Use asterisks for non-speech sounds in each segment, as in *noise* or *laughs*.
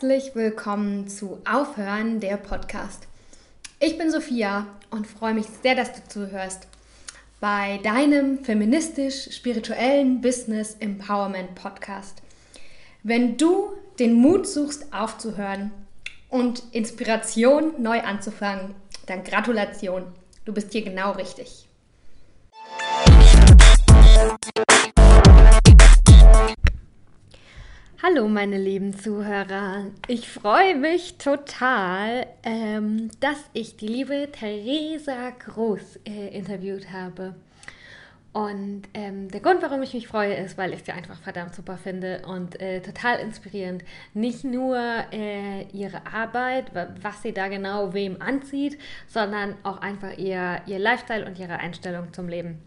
Herzlich willkommen zu Aufhören der Podcast. Ich bin Sophia und freue mich sehr, dass du zuhörst bei deinem feministisch-spirituellen Business Empowerment Podcast. Wenn du den Mut suchst, aufzuhören und Inspiration neu anzufangen, dann Gratulation, du bist hier genau richtig. Hallo meine lieben Zuhörer, ich freue mich total, ähm, dass ich die liebe Theresa Groß äh, interviewt habe. Und ähm, der Grund, warum ich mich freue, ist, weil ich sie einfach verdammt super finde und äh, total inspirierend. Nicht nur äh, ihre Arbeit, was sie da genau wem anzieht, sondern auch einfach ihr, ihr Lifestyle und ihre Einstellung zum Leben.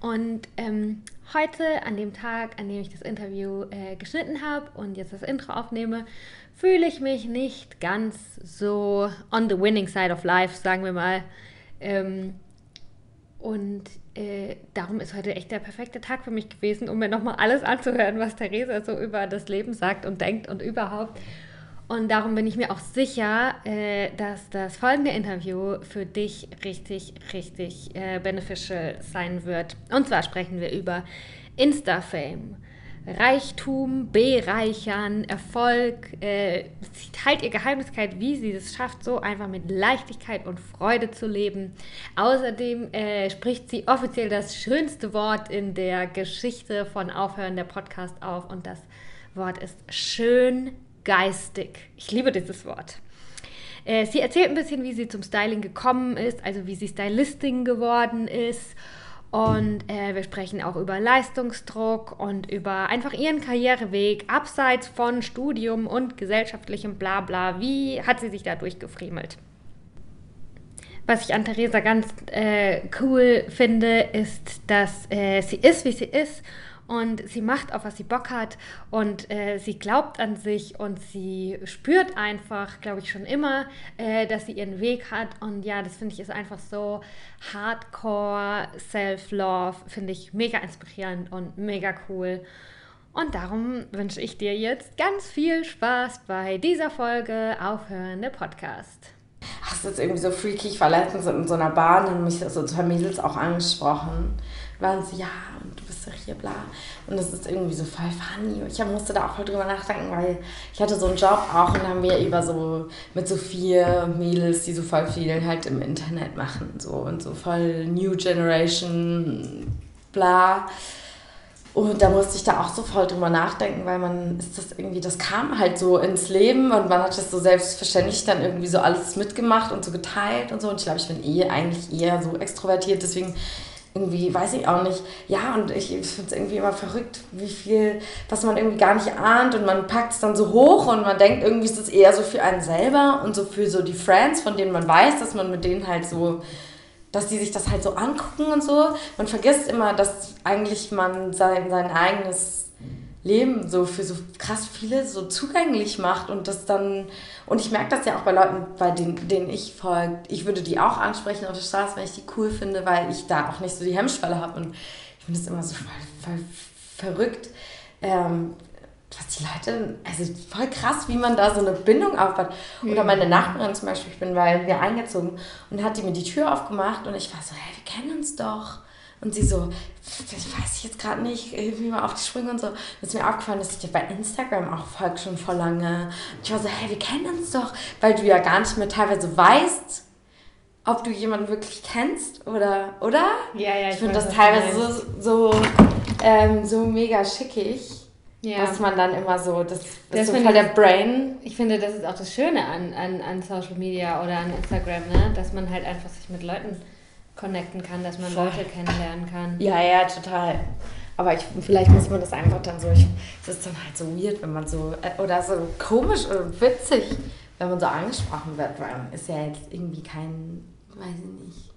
Und ähm, heute, an dem Tag, an dem ich das Interview äh, geschnitten habe und jetzt das Intro aufnehme, fühle ich mich nicht ganz so on the winning side of life, sagen wir mal. Ähm, und äh, darum ist heute echt der perfekte Tag für mich gewesen, um mir nochmal alles anzuhören, was Theresa so über das Leben sagt und denkt und überhaupt. Und darum bin ich mir auch sicher, äh, dass das folgende Interview für dich richtig, richtig äh, beneficial sein wird. Und zwar sprechen wir über Insta-Fame. Reichtum, Bereichern, Erfolg. Äh, sie teilt ihr Geheimniskeit, wie sie es schafft, so einfach mit Leichtigkeit und Freude zu leben. Außerdem äh, spricht sie offiziell das schönste Wort in der Geschichte von Aufhören der Podcast auf und das Wort ist schön geistig. Ich liebe dieses Wort. Äh, sie erzählt ein bisschen, wie sie zum Styling gekommen ist, also wie sie Stylistin geworden ist. Und äh, wir sprechen auch über Leistungsdruck und über einfach ihren Karriereweg abseits von Studium und gesellschaftlichem Blabla. Wie hat sie sich da durchgefriemelt? Was ich an Theresa ganz äh, cool finde, ist, dass äh, sie ist, wie sie ist und sie macht auf was sie Bock hat und äh, sie glaubt an sich und sie spürt einfach, glaube ich, schon immer, äh, dass sie ihren Weg hat und ja, das finde ich ist einfach so Hardcore Self-Love, finde ich mega inspirierend und mega cool. Und darum wünsche ich dir jetzt ganz viel Spaß bei dieser Folge Aufhörende Podcast. Ach, das ist irgendwie so freaky. Ich war letztens in so einer Bahn und mich so zwei Mädels auch angesprochen. Waren sie, ja, und du bist doch hier, bla. Und das ist irgendwie so voll funny. Ich musste da auch voll drüber nachdenken, weil ich hatte so einen Job auch und haben wir über so mit so vier Mädels, die so voll viel halt im Internet machen. So und so voll New Generation, bla. Und da musste ich da auch so voll drüber nachdenken, weil man ist das irgendwie, das kam halt so ins Leben und man hat das so selbstverständlich dann irgendwie so alles mitgemacht und so geteilt und so. Und ich glaube, ich bin eh eigentlich eher so extrovertiert, deswegen irgendwie, weiß ich auch nicht. Ja, und ich, ich finde es irgendwie immer verrückt, wie viel, was man irgendwie gar nicht ahnt und man packt es dann so hoch und man denkt, irgendwie ist es eher so für einen selber und so für so die Friends, von denen man weiß, dass man mit denen halt so dass die sich das halt so angucken und so. Man vergisst immer, dass eigentlich man sein, sein eigenes Leben so für so krass viele so zugänglich macht und das dann, und ich merke das ja auch bei Leuten, bei denen, denen ich folge, ich würde die auch ansprechen auf der Straße, wenn ich die cool finde, weil ich da auch nicht so die Hemmschwelle habe und ich finde es immer so voll, voll verrückt, ähm, was die Leute, also voll krass, wie man da so eine Bindung aufbaut. Mhm. Oder meine Nachbarin zum Beispiel, ich bin bei mir eingezogen und hat die mir die Tür aufgemacht und ich war so, hey, wir kennen uns doch. Und sie so, das weiß ich jetzt gerade nicht, hilf mir mal auf die Sprünge und so. Und ist mir aufgefallen, dass ich dir bei Instagram auch folge schon vor lange. Und ich war so, hey, wir kennen uns doch, weil du ja gar nicht mehr teilweise weißt, ob du jemanden wirklich kennst oder, oder? Ja, ja, ich, ich finde das teilweise so, so, ähm, so mega schickig ja. Was man dann immer so, das, das ist so voll der Brain. Ich finde, das ist auch das Schöne an, an, an Social Media oder an Instagram, ne? dass man halt einfach sich mit Leuten connecten kann, dass man voll. Leute kennenlernen kann. Ja, ja, total. Aber ich, vielleicht muss man das einfach dann so, es ist dann halt so weird, wenn man so, äh, oder so komisch oder witzig, wenn man so angesprochen wird, weil man ist ja jetzt irgendwie kein, weiß ich nicht,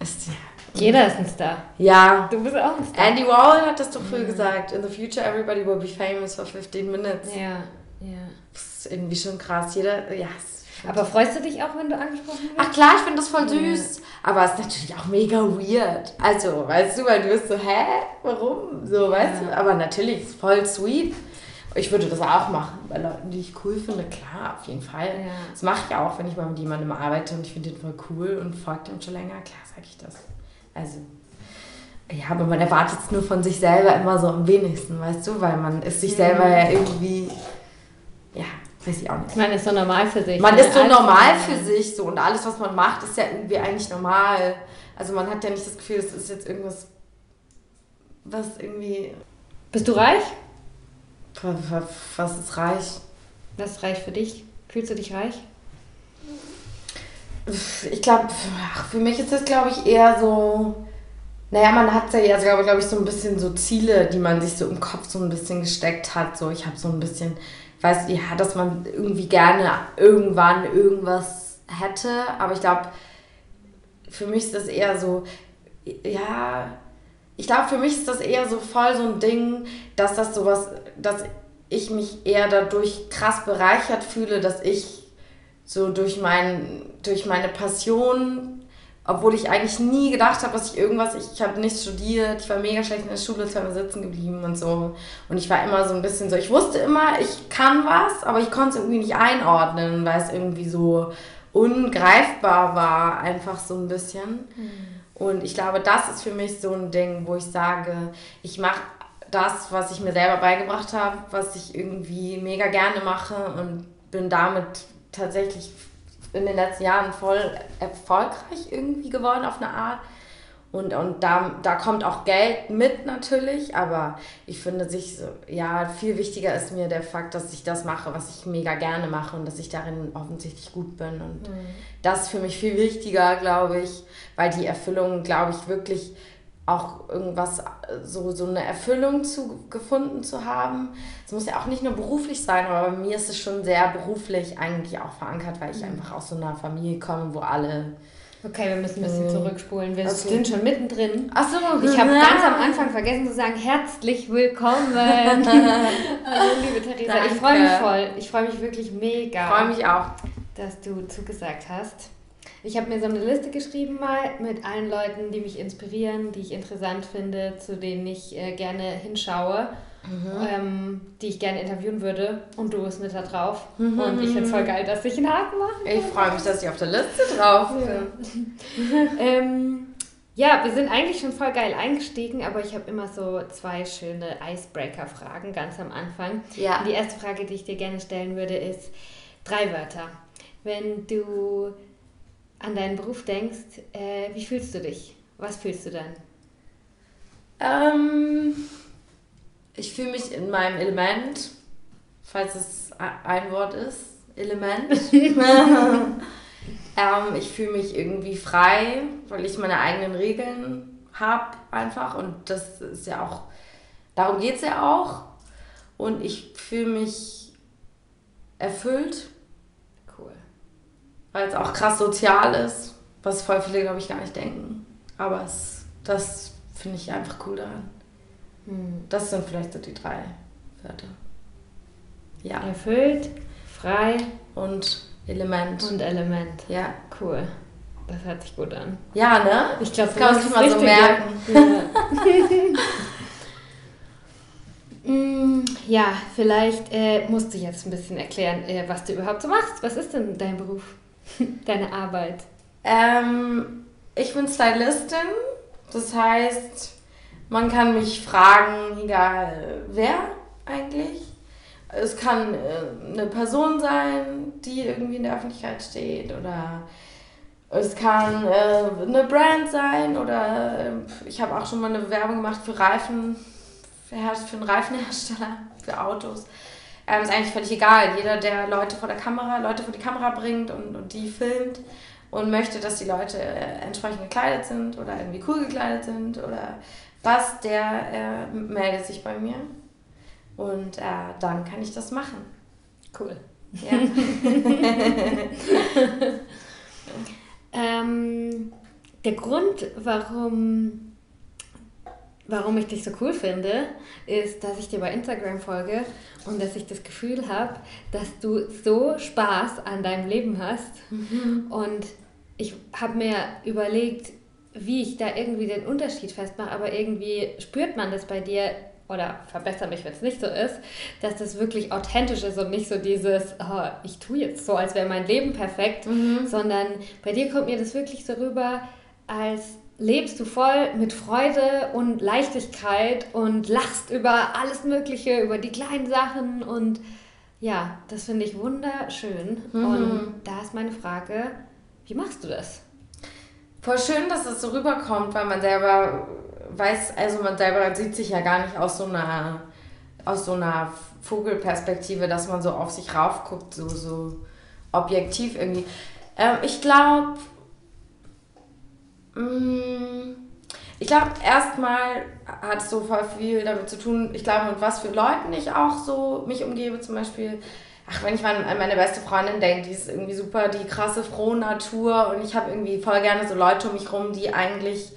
ist, Jeder ist ein Star. Ja. Du bist auch ein Star. Andy Warhol hat das doch früher mhm. gesagt. In the future everybody will be famous for 15 minutes. Ja, ja. Das ist irgendwie schon krass. Jeder, ja. Aber freust du dich auch, wenn du angesprochen wirst? Ach klar, ich finde das voll süß. Ja. Aber es ist natürlich auch mega weird. Also, weißt du, weil du bist so, hä? Warum? So, weißt ja. du? Aber natürlich, ist voll sweet. Ich würde das auch machen, bei Leuten, die ich cool finde, klar, auf jeden Fall. Ja. Das mache ich auch, wenn ich mal mit jemandem arbeite und ich finde den voll cool und folgt ihm schon länger, klar sage ich das. Also, ja, aber man erwartet es nur von sich selber immer so am wenigsten, weißt du, weil man ist sich selber ja irgendwie, ja, weiß ich auch nicht. Man ist so normal für sich. Man ne? ist so normal für sich so und alles, was man macht, ist ja irgendwie eigentlich normal. Also man hat ja nicht das Gefühl, es ist jetzt irgendwas, was irgendwie... Bist du reich? Was ist reich? Was ist reich für dich? Fühlst du dich reich? Ich glaube, für mich ist das, glaube ich, eher so. Naja, man hat ja jetzt, glaube glaub ich, so ein bisschen so Ziele, die man sich so im Kopf so ein bisschen gesteckt hat. So, ich habe so ein bisschen, weiß ja, dass man irgendwie gerne irgendwann irgendwas hätte. Aber ich glaube, für mich ist das eher so, ja, ich glaube, für mich ist das eher so voll so ein Ding, dass das sowas, dass ich mich eher dadurch krass bereichert fühle, dass ich so durch, mein, durch meine Passion, obwohl ich eigentlich nie gedacht habe, dass ich irgendwas, ich, ich habe nicht studiert, ich war mega schlecht in der Schule, zweimal sitzen geblieben und so. Und ich war immer so ein bisschen so, ich wusste immer, ich kann was, aber ich konnte es irgendwie nicht einordnen, weil es irgendwie so ungreifbar war, einfach so ein bisschen. Mhm. Und ich glaube, das ist für mich so ein Ding, wo ich sage, ich mache das, was ich mir selber beigebracht habe, was ich irgendwie mega gerne mache und bin damit tatsächlich in den letzten Jahren voll erfolgreich irgendwie geworden auf eine Art. Und, und da, da kommt auch Geld mit natürlich, aber ich finde sich so, ja, viel wichtiger ist mir der Fakt, dass ich das mache, was ich mega gerne mache und dass ich darin offensichtlich gut bin. Und mhm. das ist für mich viel wichtiger, glaube ich, weil die Erfüllung, glaube ich, wirklich auch irgendwas, so, so eine Erfüllung zu, gefunden zu haben. Es muss ja auch nicht nur beruflich sein, aber bei mir ist es schon sehr beruflich eigentlich auch verankert, weil ich mhm. einfach aus so einer Familie komme, wo alle Okay, wir müssen ein bisschen zurückspulen. Wir okay. sind schon mittendrin. Ach so, Ich habe *laughs* ganz am Anfang vergessen zu sagen, herzlich willkommen. Hallo, *laughs* liebe Theresa. Ich freue mich voll. Ich freue mich wirklich mega. Ich freue mich auch. Dass du zugesagt hast. Ich habe mir so eine Liste geschrieben mal mit allen Leuten, die mich inspirieren, die ich interessant finde, zu denen ich äh, gerne hinschaue mhm. ähm, die ich gerne interviewen würde. Und du bist mit da drauf. Mhm. Und ich finde es voll geil, dass ich einen Haken mache. Ich freue mich, dass ich auf der Liste drauf bin. Ja. *laughs* *laughs* ähm, ja, wir sind eigentlich schon voll geil eingestiegen, aber ich habe immer so zwei schöne Icebreaker-Fragen ganz am Anfang. Ja. Die erste Frage, die ich dir gerne stellen würde, ist drei Wörter. Wenn du an deinen Beruf denkst, äh, wie fühlst du dich? Was fühlst du dann? Ähm, ich fühle mich in meinem Element, falls es ein Wort ist, Element. *laughs* ähm, ich fühle mich irgendwie frei, weil ich meine eigenen Regeln habe einfach und das ist ja auch, darum geht es ja auch. Und ich fühle mich erfüllt. Weil es auch krass sozial ist, was voll viele, glaube ich, gar nicht denken. Aber es, das finde ich einfach cool daran. Hm. Das sind vielleicht so die drei Wörter. Ja. Erfüllt, frei und Element. Und Element. Ja. Cool. Das hört sich gut an. Ja, ne? Ich glaube, das kann man sich mal so merken. Ja. Mm, *laughs* ja, vielleicht äh, musst du jetzt ein bisschen erklären, äh, was du überhaupt so machst. Was ist denn dein Beruf, *laughs* deine Arbeit? Ähm, ich bin Stylistin. Das heißt, man kann mich fragen, egal wer eigentlich. Es kann äh, eine Person sein, die irgendwie in der Öffentlichkeit steht oder es kann äh, eine Brand sein oder äh, ich habe auch schon mal eine Werbung gemacht für Reifen, für einen Reifenhersteller, für Autos. Ähm, ist eigentlich völlig egal. Jeder, der Leute vor der Kamera, Leute vor die Kamera bringt und, und die filmt und möchte, dass die Leute äh, entsprechend gekleidet sind oder irgendwie cool gekleidet sind oder was, der äh, meldet sich bei mir und äh, dann kann ich das machen. Cool. Ja. *laughs* *laughs* ähm, der Grund, warum, warum ich dich so cool finde, ist, dass ich dir bei Instagram folge und dass ich das Gefühl habe, dass du so Spaß an deinem Leben hast. Mhm. Und ich habe mir überlegt, wie ich da irgendwie den Unterschied festmache, aber irgendwie spürt man das bei dir oder verbessere mich, wenn es nicht so ist, dass das wirklich authentisch ist und nicht so dieses, oh, ich tue jetzt so, als wäre mein Leben perfekt, mhm. sondern bei dir kommt mir das wirklich so rüber, als lebst du voll mit Freude und Leichtigkeit und lachst über alles Mögliche, über die kleinen Sachen und ja, das finde ich wunderschön. Mhm. Und da ist meine Frage, wie machst du das? Voll schön, dass es so rüberkommt, weil man selber weiß, also man selber sieht sich ja gar nicht aus so einer, aus so einer Vogelperspektive, dass man so auf sich raufguckt, so, so objektiv irgendwie. Ähm, ich glaube, ich glaube, erstmal hat es so voll viel damit zu tun, ich glaube, mit was für Leuten ich auch so mich umgebe, zum Beispiel ach, wenn ich an meine beste Freundin denke, die ist irgendwie super, die krasse, frohe Natur und ich habe irgendwie voll gerne so Leute um mich rum, die eigentlich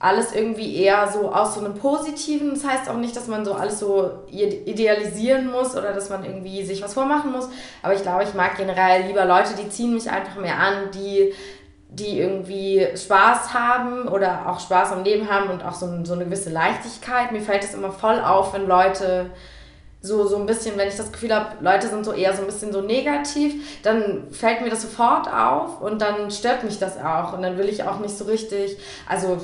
alles irgendwie eher so aus so einem Positiven. Das heißt auch nicht, dass man so alles so idealisieren muss oder dass man irgendwie sich was vormachen muss. Aber ich glaube, ich mag generell lieber Leute, die ziehen mich einfach mehr an, die, die irgendwie Spaß haben oder auch Spaß am Leben haben und auch so, so eine gewisse Leichtigkeit. Mir fällt es immer voll auf, wenn Leute so, so ein bisschen, wenn ich das Gefühl habe, Leute sind so eher so ein bisschen so negativ, dann fällt mir das sofort auf und dann stört mich das auch und dann will ich auch nicht so richtig, also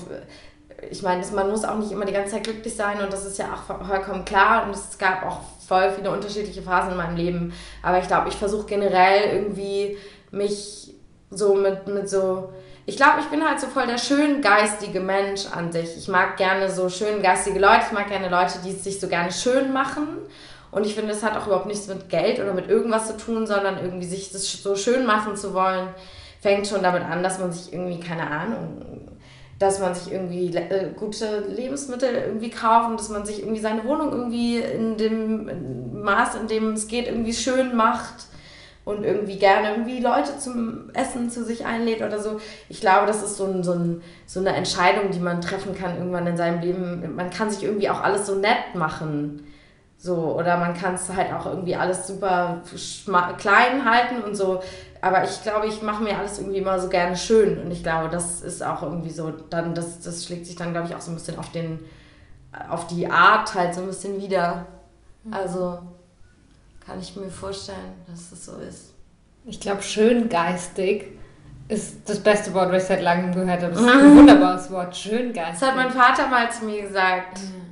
ich meine, man muss auch nicht immer die ganze Zeit glücklich sein und das ist ja auch vollkommen klar und es gab auch voll viele unterschiedliche Phasen in meinem Leben, aber ich glaube, ich versuche generell irgendwie mich so mit, mit so ich glaube, ich bin halt so voll der schöngeistige Mensch an sich. Ich mag gerne so schöngeistige Leute, ich mag gerne Leute, die es sich so gerne schön machen. Und ich finde, es hat auch überhaupt nichts mit Geld oder mit irgendwas zu tun, sondern irgendwie sich das so schön machen zu wollen, fängt schon damit an, dass man sich irgendwie, keine Ahnung, dass man sich irgendwie äh, gute Lebensmittel irgendwie kauft und dass man sich irgendwie seine Wohnung irgendwie in dem Maß, in dem es geht, irgendwie schön macht und irgendwie gerne irgendwie Leute zum Essen zu sich einlädt oder so. Ich glaube, das ist so, ein, so, ein, so eine Entscheidung, die man treffen kann irgendwann in seinem Leben. Man kann sich irgendwie auch alles so nett machen. So, oder man kann es halt auch irgendwie alles super klein halten und so. Aber ich glaube, ich mache mir alles irgendwie immer so gerne schön. Und ich glaube, das ist auch irgendwie so, dann, das, das schlägt sich dann, glaube ich, auch so ein bisschen auf den, auf die Art halt so ein bisschen wieder. Mhm. Also kann ich mir vorstellen, dass es so ist. Ich glaube, schöngeistig ist das beste Wort, was ich seit langem gehört habe. Das ist ein *laughs* wunderbares Wort, schöngeistig. Das hat mein Vater mal zu mir gesagt. Mhm.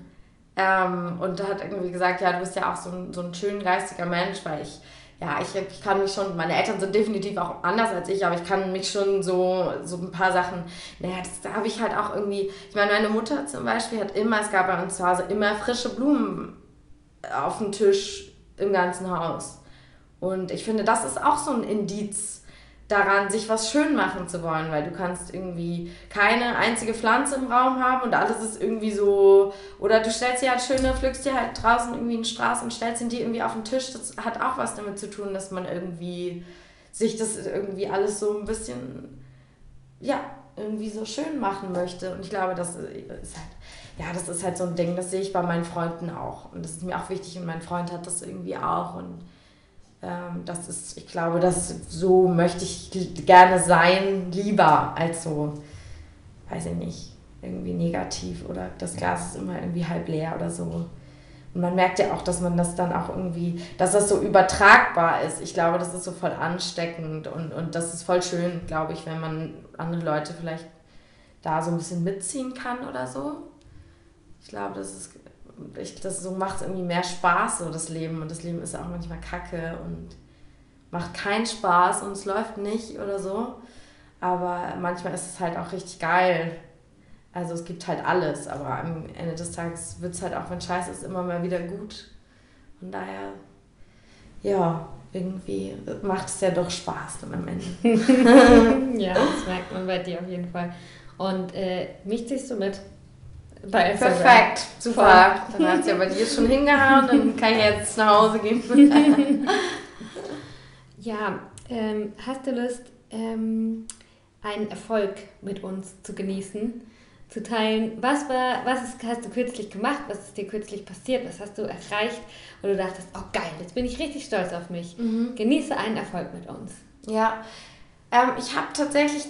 Ähm, und er hat irgendwie gesagt, ja, du bist ja auch so ein, so ein schöngeistiger Mensch, weil ich, ja, ich, ich kann mich schon, meine Eltern sind definitiv auch anders als ich, aber ich kann mich schon so, so ein paar Sachen, naja, das, da habe ich halt auch irgendwie, ich meine, meine Mutter zum Beispiel hat immer, es gab bei uns zu Hause immer frische Blumen auf dem Tisch im ganzen Haus. Und ich finde, das ist auch so ein Indiz daran, sich was schön machen zu wollen, weil du kannst irgendwie keine einzige Pflanze im Raum haben und alles ist irgendwie so, oder du stellst dir halt schöne, pflückst dir halt draußen irgendwie eine Straße und stellst dir irgendwie auf den Tisch. Das hat auch was damit zu tun, dass man irgendwie sich das irgendwie alles so ein bisschen, ja, irgendwie so schön machen möchte. Und ich glaube, das ist halt ja, das ist halt so ein Ding, das sehe ich bei meinen Freunden auch. Und das ist mir auch wichtig und mein Freund hat das irgendwie auch. Und ähm, das ist, ich glaube, das so möchte ich gerne sein, lieber als so, weiß ich nicht, irgendwie negativ oder das Glas ist immer irgendwie halb leer oder so. Und man merkt ja auch, dass man das dann auch irgendwie, dass das so übertragbar ist. Ich glaube, das ist so voll ansteckend und, und das ist voll schön, glaube ich, wenn man andere Leute vielleicht da so ein bisschen mitziehen kann oder so. Ich glaube, das ist, ich, das so macht irgendwie mehr Spaß, so das Leben. Und das Leben ist auch manchmal kacke und macht keinen Spaß und es läuft nicht oder so. Aber manchmal ist es halt auch richtig geil. Also es gibt halt alles, aber am Ende des Tages wird es halt auch, wenn Scheiße ist, immer mal wieder gut. Von daher, ja, irgendwie macht es ja doch Spaß dann am Ende. *laughs* ja, das merkt man bei dir auf jeden Fall. Und äh, mich ziehst du mit bei Instagram. Perfekt, super. Dann hat sie ja bei dir schon hingehauen, dann kann ich jetzt nach Hause gehen. *laughs* ja, ähm, hast du Lust, ähm, einen Erfolg mit uns zu genießen? Zu teilen, was war, was ist, hast du kürzlich gemacht, was ist dir kürzlich passiert, was hast du erreicht und du dachtest, oh geil, jetzt bin ich richtig stolz auf mich. Mhm. Genieße einen Erfolg mit uns. Ja, ähm, ich habe tatsächlich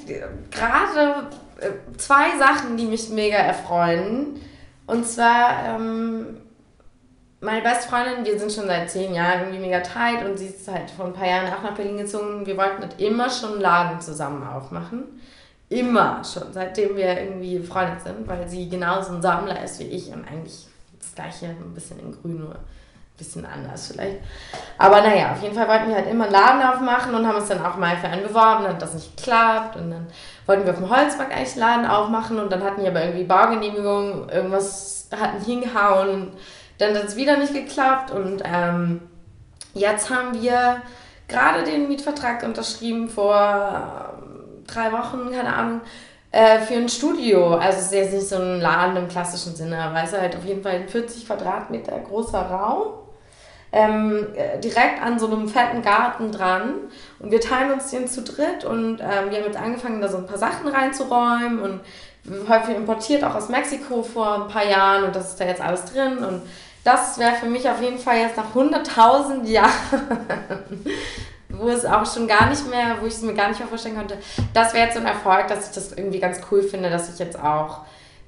gerade äh, zwei Sachen, die mich mega erfreuen. Und zwar ähm, meine beste Freundin, wir sind schon seit zehn Jahren irgendwie mega tight und sie ist halt vor ein paar Jahren auch nach Berlin gezogen. Wir wollten halt immer schon einen Laden zusammen aufmachen. Immer schon, seitdem wir irgendwie befreundet sind, weil sie genauso ein Sammler ist wie ich und eigentlich das gleiche, ein bisschen in grün, nur ein bisschen anders vielleicht. Aber naja, auf jeden Fall wollten wir halt immer einen Laden aufmachen und haben uns dann auch mal für einen beworben, dann hat das nicht geklappt und dann wollten wir auf dem Holzmarkt eigentlich einen Laden aufmachen und dann hatten wir aber irgendwie Baugenehmigung, irgendwas hat nicht hingehauen, dann hat es wieder nicht geklappt und ähm, jetzt haben wir gerade den Mietvertrag unterschrieben vor drei Wochen, keine Ahnung, äh, für ein Studio. Also es ist jetzt nicht so ein Laden im klassischen Sinne, aber es ist halt auf jeden Fall ein 40 Quadratmeter großer Raum. Ähm, äh, direkt an so einem fetten Garten dran und wir teilen uns den zu dritt und ähm, wir haben jetzt angefangen, da so ein paar Sachen reinzuräumen und häufig importiert auch aus Mexiko vor ein paar Jahren und das ist da jetzt alles drin und das wäre für mich auf jeden Fall jetzt nach 100.000 *laughs* Jahren wo es auch schon gar nicht mehr, wo ich es mir gar nicht mehr vorstellen konnte. Das wäre jetzt so ein Erfolg, dass ich das irgendwie ganz cool finde, dass ich jetzt auch,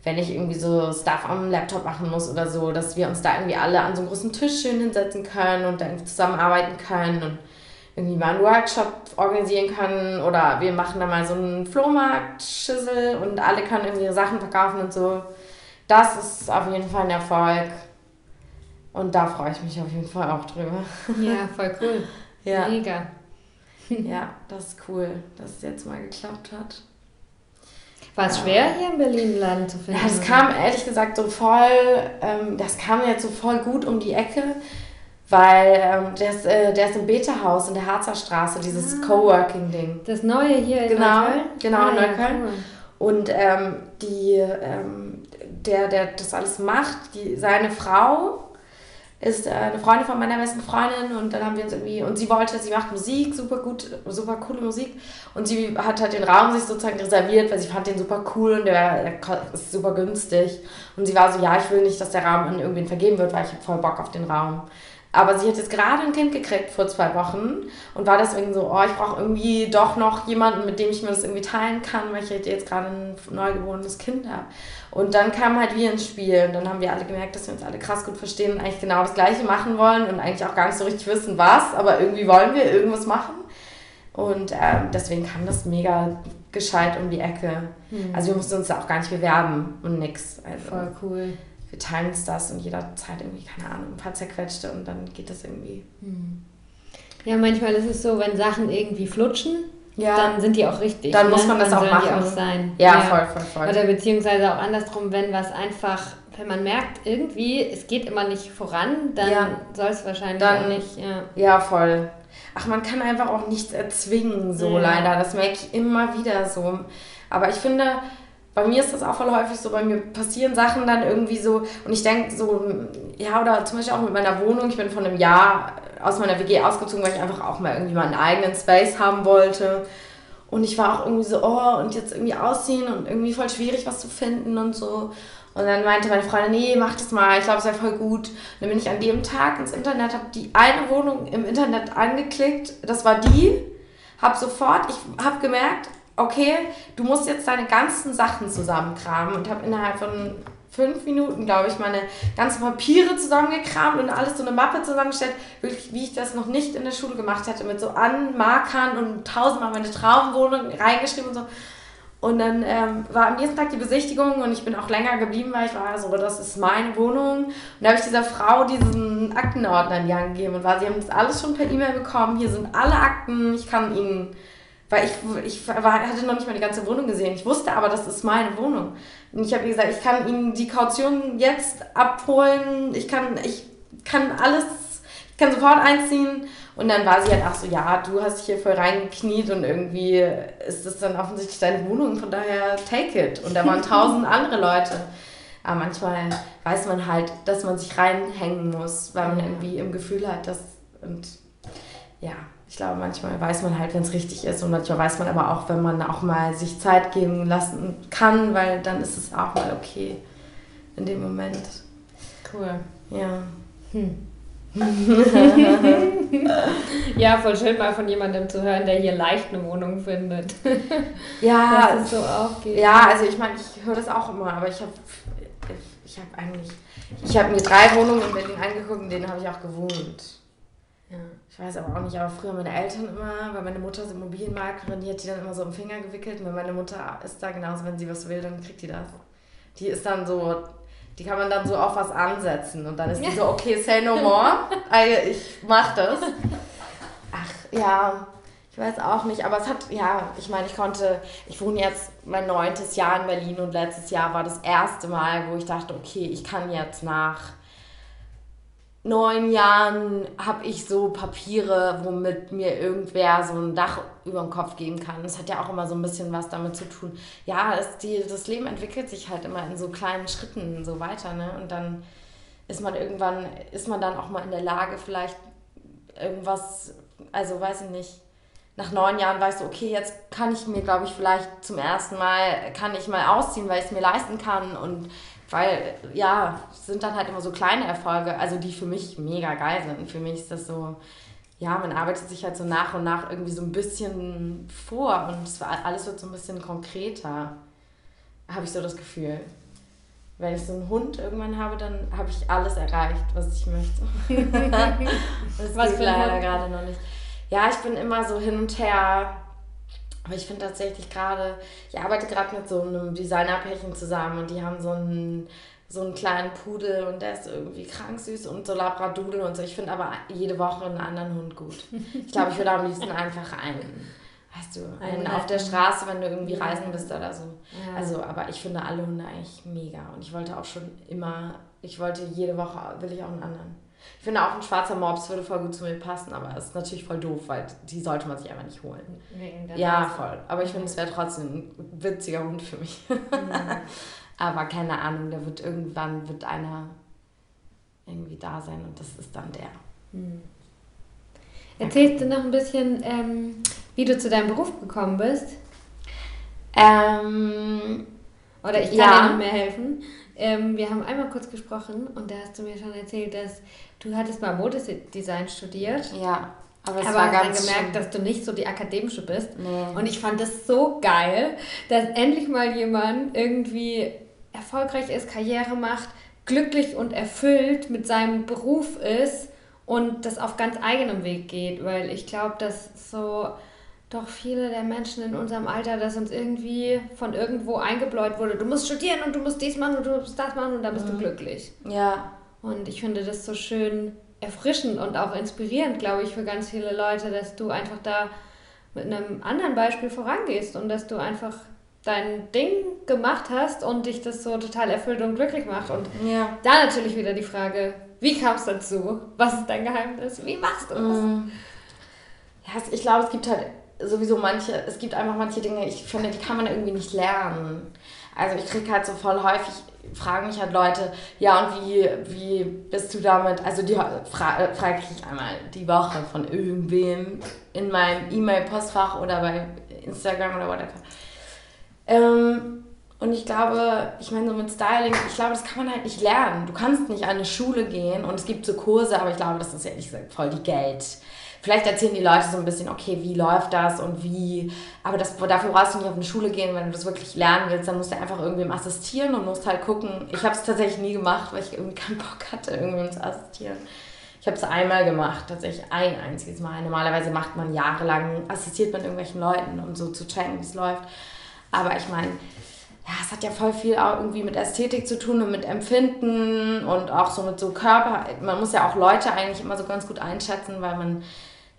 wenn ich irgendwie so Stuff am Laptop machen muss oder so, dass wir uns da irgendwie alle an so einem großen Tisch schön hinsetzen können und dann zusammenarbeiten können und irgendwie mal einen Workshop organisieren können oder wir machen da mal so einen Flohmarkt-Schüssel und alle können irgendwie ihre Sachen verkaufen und so. Das ist auf jeden Fall ein Erfolg. Und da freue ich mich auf jeden Fall auch drüber. Ja, voll cool. *laughs* Ja. Mega. *laughs* Ja, das ist cool, dass es jetzt mal geklappt hat. War es schwer, hier in Berlin einen Laden zu finden? Ja, das kam ehrlich gesagt so voll, ähm, das kam jetzt so voll gut um die Ecke, weil ähm, der, ist, äh, der ist im Beta-Haus in der Harzer Straße, dieses ah, Coworking-Ding. Das neue hier in genau, Neukölln? Genau, ah, in Neukölln. Ja, cool. Und ähm, die, ähm, der, der das alles macht, die, seine Frau ist äh, eine Freundin von meiner besten Freundin und dann haben wir uns irgendwie, und sie wollte, sie macht Musik, super gut, super coole Musik und sie hat halt den Raum sich sozusagen reserviert, weil sie fand den super cool und der, der ist super günstig und sie war so, ja, ich will nicht, dass der Raum an irgendwen vergeben wird, weil ich habe voll Bock auf den Raum. Aber sie hat jetzt gerade ein Kind gekriegt vor zwei Wochen und war deswegen so, oh, ich brauche irgendwie doch noch jemanden, mit dem ich mir das irgendwie teilen kann, weil ich halt jetzt gerade ein neugeborenes Kind habe. Und dann kam halt wir ins Spiel und dann haben wir alle gemerkt, dass wir uns alle krass gut verstehen und eigentlich genau das Gleiche machen wollen und eigentlich auch gar nicht so richtig wissen, was, aber irgendwie wollen wir irgendwas machen. Und ähm, deswegen kam das mega gescheit um die Ecke. Mhm. Also wir mussten uns da auch gar nicht bewerben und nix. Also. Voll cool wir teilen uns das und jeder zahlt irgendwie, keine Ahnung, ein paar zerquetschte und dann geht das irgendwie. Hm. Ja, manchmal ist es so, wenn Sachen irgendwie flutschen, ja. dann sind die auch richtig. Dann ne? muss man das dann auch machen. Die auch sein. Ja, ja, voll, voll, voll. Oder beziehungsweise auch andersrum, wenn was einfach, wenn man merkt, irgendwie, es geht immer nicht voran, dann ja. soll es wahrscheinlich dann, auch nicht. Ja. ja, voll. Ach, man kann einfach auch nichts erzwingen, so leider. Das merke ich immer wieder so. Aber ich finde, bei mir ist das auch voll häufig so, bei mir passieren Sachen dann irgendwie so und ich denke so, ja, oder zum Beispiel auch mit meiner Wohnung, ich bin vor einem Jahr aus meiner WG ausgezogen, weil ich einfach auch mal irgendwie meinen eigenen Space haben wollte. Und ich war auch irgendwie so, oh, und jetzt irgendwie ausziehen und irgendwie voll schwierig, was zu finden und so. Und dann meinte meine Freundin, nee, mach das mal, ich glaube, es wäre voll gut. Und dann bin ich an dem Tag ins Internet, habe die eine Wohnung im Internet angeklickt, das war die, habe sofort, ich habe gemerkt, okay, du musst jetzt deine ganzen Sachen zusammenkramen und habe innerhalb von fünf Minuten, glaube ich, meine ganzen Papiere zusammengekramt und alles so eine Mappe zusammengestellt, wirklich, wie ich das noch nicht in der Schule gemacht hätte, mit so Anmarkern und tausendmal meine Traumwohnung reingeschrieben und so. Und dann ähm, war am nächsten Tag die Besichtigung und ich bin auch länger geblieben, weil ich war so, das ist meine Wohnung. Und da habe ich dieser Frau diesen Aktenordner in die Hand gegeben und war, sie haben das alles schon per E-Mail bekommen. Hier sind alle Akten, ich kann ihnen weil ich, ich war, hatte noch nicht mal die ganze Wohnung gesehen. Ich wusste aber, das ist meine Wohnung. Und ich habe gesagt, ich kann Ihnen die Kaution jetzt abholen. Ich kann, ich kann alles, ich kann sofort einziehen. Und dann war sie halt auch so, ja, du hast dich hier voll reingekniet und irgendwie ist das dann offensichtlich deine Wohnung, von daher take it. Und da waren *laughs* tausend andere Leute. Aber manchmal weiß man halt, dass man sich reinhängen muss, weil man irgendwie im Gefühl hat, dass und ja, ich glaube, manchmal weiß man halt, wenn es richtig ist und manchmal weiß man aber auch, wenn man auch mal sich Zeit geben lassen kann, weil dann ist es auch mal okay in dem Moment. Cool. Ja. Hm. *laughs* ja, voll schön mal von jemandem zu hören, der hier leicht eine Wohnung findet. *laughs* ja, dass es so aufgeht. Ja, also ich meine, ich höre das auch immer, aber ich habe ich habe eigentlich, ich habe mir drei Wohnungen in Berlin angeguckt, in denen habe ich auch gewohnt. Ja. Ich weiß aber auch nicht, aber früher meine Eltern immer, weil meine Mutter ist Immobilienmaklerin, die hat die dann immer so im Finger gewickelt. Und meine Mutter ist da genauso, wenn sie was will, dann kriegt die das. Die ist dann so, die kann man dann so auf was ansetzen und dann ist die so, *laughs* okay, say no more, ich mach das. Ach, ja, ich weiß auch nicht, aber es hat, ja, ich meine, ich konnte, ich wohne jetzt mein neuntes Jahr in Berlin und letztes Jahr war das erste Mal, wo ich dachte, okay, ich kann jetzt nach neun Jahren habe ich so Papiere, womit mir irgendwer so ein Dach über den Kopf geben kann. Das hat ja auch immer so ein bisschen was damit zu tun. Ja, es, die, das Leben entwickelt sich halt immer in so kleinen Schritten so weiter, ne? Und dann ist man irgendwann, ist man dann auch mal in der Lage, vielleicht irgendwas, also weiß ich nicht, nach neun Jahren weißt du, okay, jetzt kann ich mir, glaube ich, vielleicht zum ersten Mal, kann ich mal ausziehen, weil ich es mir leisten kann und weil, ja, sind dann halt immer so kleine Erfolge, also die für mich mega geil sind. Für mich ist das so, ja, man arbeitet sich halt so nach und nach irgendwie so ein bisschen vor und es war, alles wird so ein bisschen konkreter, habe ich so das Gefühl. Wenn ich so einen Hund irgendwann habe, dann habe ich alles erreicht, was ich möchte. *laughs* das was geht leider gerade noch nicht. Ja, ich bin immer so hin und her. Aber ich finde tatsächlich gerade, ich arbeite gerade mit so einem Designerpärchen zusammen und die haben so einen, so einen kleinen Pudel und der ist irgendwie krank süß und so Labradudel und so. Ich finde aber jede Woche einen anderen Hund gut. Ich glaube, ich würde am liebsten einfach einen, weißt du, einen auf der Straße, wenn du irgendwie reisen bist oder so. Also, aber ich finde alle Hunde eigentlich mega und ich wollte auch schon immer, ich wollte jede Woche, will ich auch einen anderen. Ich finde auch ein schwarzer Mops würde voll gut zu mir passen, aber es ist natürlich voll doof, weil die sollte man sich einfach nicht holen. Wegen der ja, Nase. voll. Aber ich finde, es wäre trotzdem ein witziger Hund für mich. Mhm. *laughs* aber keine Ahnung, da wird irgendwann wird einer irgendwie da sein und das ist dann der. Mhm. Erzählst du noch ein bisschen, ähm, wie du zu deinem Beruf gekommen bist? Ähm, Oder ich kann ja. dir noch mehr helfen. Ähm, wir haben einmal kurz gesprochen und da hast du mir schon erzählt, dass du hattest mal Modedesign studiert. Ja. Aber es aber war ganz dann gemerkt, schön. dass du nicht so die akademische bist. Nee. Und ich fand das so geil, dass endlich mal jemand irgendwie erfolgreich ist, Karriere macht, glücklich und erfüllt mit seinem Beruf ist und das auf ganz eigenem Weg geht. Weil ich glaube, dass so doch viele der Menschen in unserem Alter, dass uns irgendwie von irgendwo eingebläut wurde, du musst studieren und du musst dies machen und du musst das machen und dann bist mhm. du glücklich. Ja. Und ich finde das so schön erfrischend und auch inspirierend, glaube ich, für ganz viele Leute, dass du einfach da mit einem anderen Beispiel vorangehst und dass du einfach dein Ding gemacht hast und dich das so total erfüllt und glücklich macht. Und ja. da natürlich wieder die Frage, wie kam es dazu? Was ist dein Geheimnis? Wie machst du das? Mm. Ja, ich glaube, es gibt halt sowieso manche, es gibt einfach manche Dinge, ich finde, die kann man irgendwie nicht lernen. Also ich kriege halt so voll häufig, fragen mich halt Leute, ja und wie, wie bist du damit, also die fra frage ich einmal die Woche von irgendwem in meinem E-Mail-Postfach oder bei Instagram oder whatever. Ähm, und ich glaube, ich meine, so mit Styling, ich glaube, das kann man halt nicht lernen. Du kannst nicht an eine Schule gehen und es gibt so Kurse, aber ich glaube, das ist ehrlich gesagt voll die Geld vielleicht erzählen die Leute so ein bisschen, okay, wie läuft das und wie, aber das, dafür brauchst du nicht auf eine Schule gehen, wenn du das wirklich lernen willst, dann musst du einfach irgendwem assistieren und musst halt gucken. Ich habe es tatsächlich nie gemacht, weil ich irgendwie keinen Bock hatte, irgendwem zu assistieren. Ich habe es einmal gemacht, tatsächlich ein einziges Mal. Normalerweise macht man jahrelang, assistiert man irgendwelchen Leuten, um so zu checken, wie es läuft. Aber ich meine, ja, es hat ja voll viel auch irgendwie mit Ästhetik zu tun und mit Empfinden und auch so mit so Körper. Man muss ja auch Leute eigentlich immer so ganz gut einschätzen, weil man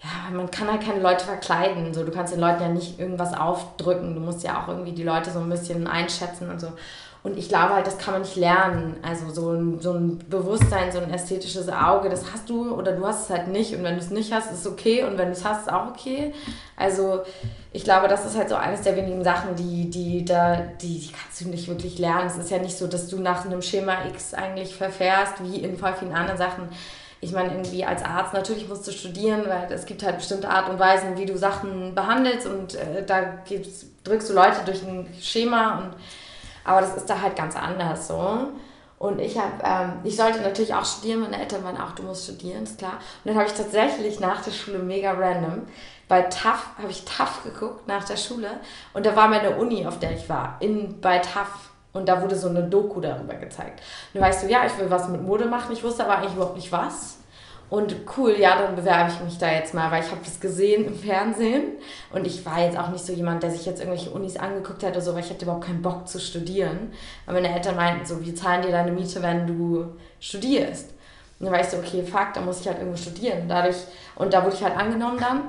ja, man kann halt keine Leute verkleiden. So, du kannst den Leuten ja nicht irgendwas aufdrücken. Du musst ja auch irgendwie die Leute so ein bisschen einschätzen und so. Und ich glaube halt, das kann man nicht lernen. Also so ein, so ein Bewusstsein, so ein ästhetisches Auge, das hast du oder du hast es halt nicht. Und wenn du es nicht hast, ist es okay. Und wenn du es hast, ist es auch okay. Also ich glaube, das ist halt so eines der wenigen Sachen, die, die, da, die, die kannst du nicht wirklich lernen. Es ist ja nicht so, dass du nach einem Schema X eigentlich verfährst, wie in voll vielen anderen Sachen ich meine, irgendwie als Arzt natürlich musst du studieren, weil es gibt halt bestimmte Art und Weisen, wie du Sachen behandelst und äh, da drückst du Leute durch ein Schema und aber das ist da halt ganz anders so. Und ich habe, ähm, ich sollte natürlich auch studieren, meine Eltern waren auch, du musst studieren, ist klar. Und dann habe ich tatsächlich nach der Schule mega random bei TAF, habe ich TAF geguckt nach der Schule und da war meine Uni, auf der ich war, in, bei TAF Und da wurde so eine Doku darüber gezeigt. Und da war ich so, ja, ich will was mit Mode machen. Ich wusste aber eigentlich überhaupt nicht was. Und cool, ja, dann bewerbe ich mich da jetzt mal, weil ich habe das gesehen im Fernsehen. Und ich war jetzt auch nicht so jemand, der sich jetzt irgendwelche Unis angeguckt hat oder so, weil ich hatte überhaupt keinen Bock zu studieren. Weil meine Eltern meinten so, wir zahlen dir deine Miete, wenn du studierst. Und dann ich so, okay, fuck, da muss ich halt irgendwo studieren. Dadurch, und da wurde ich halt angenommen dann.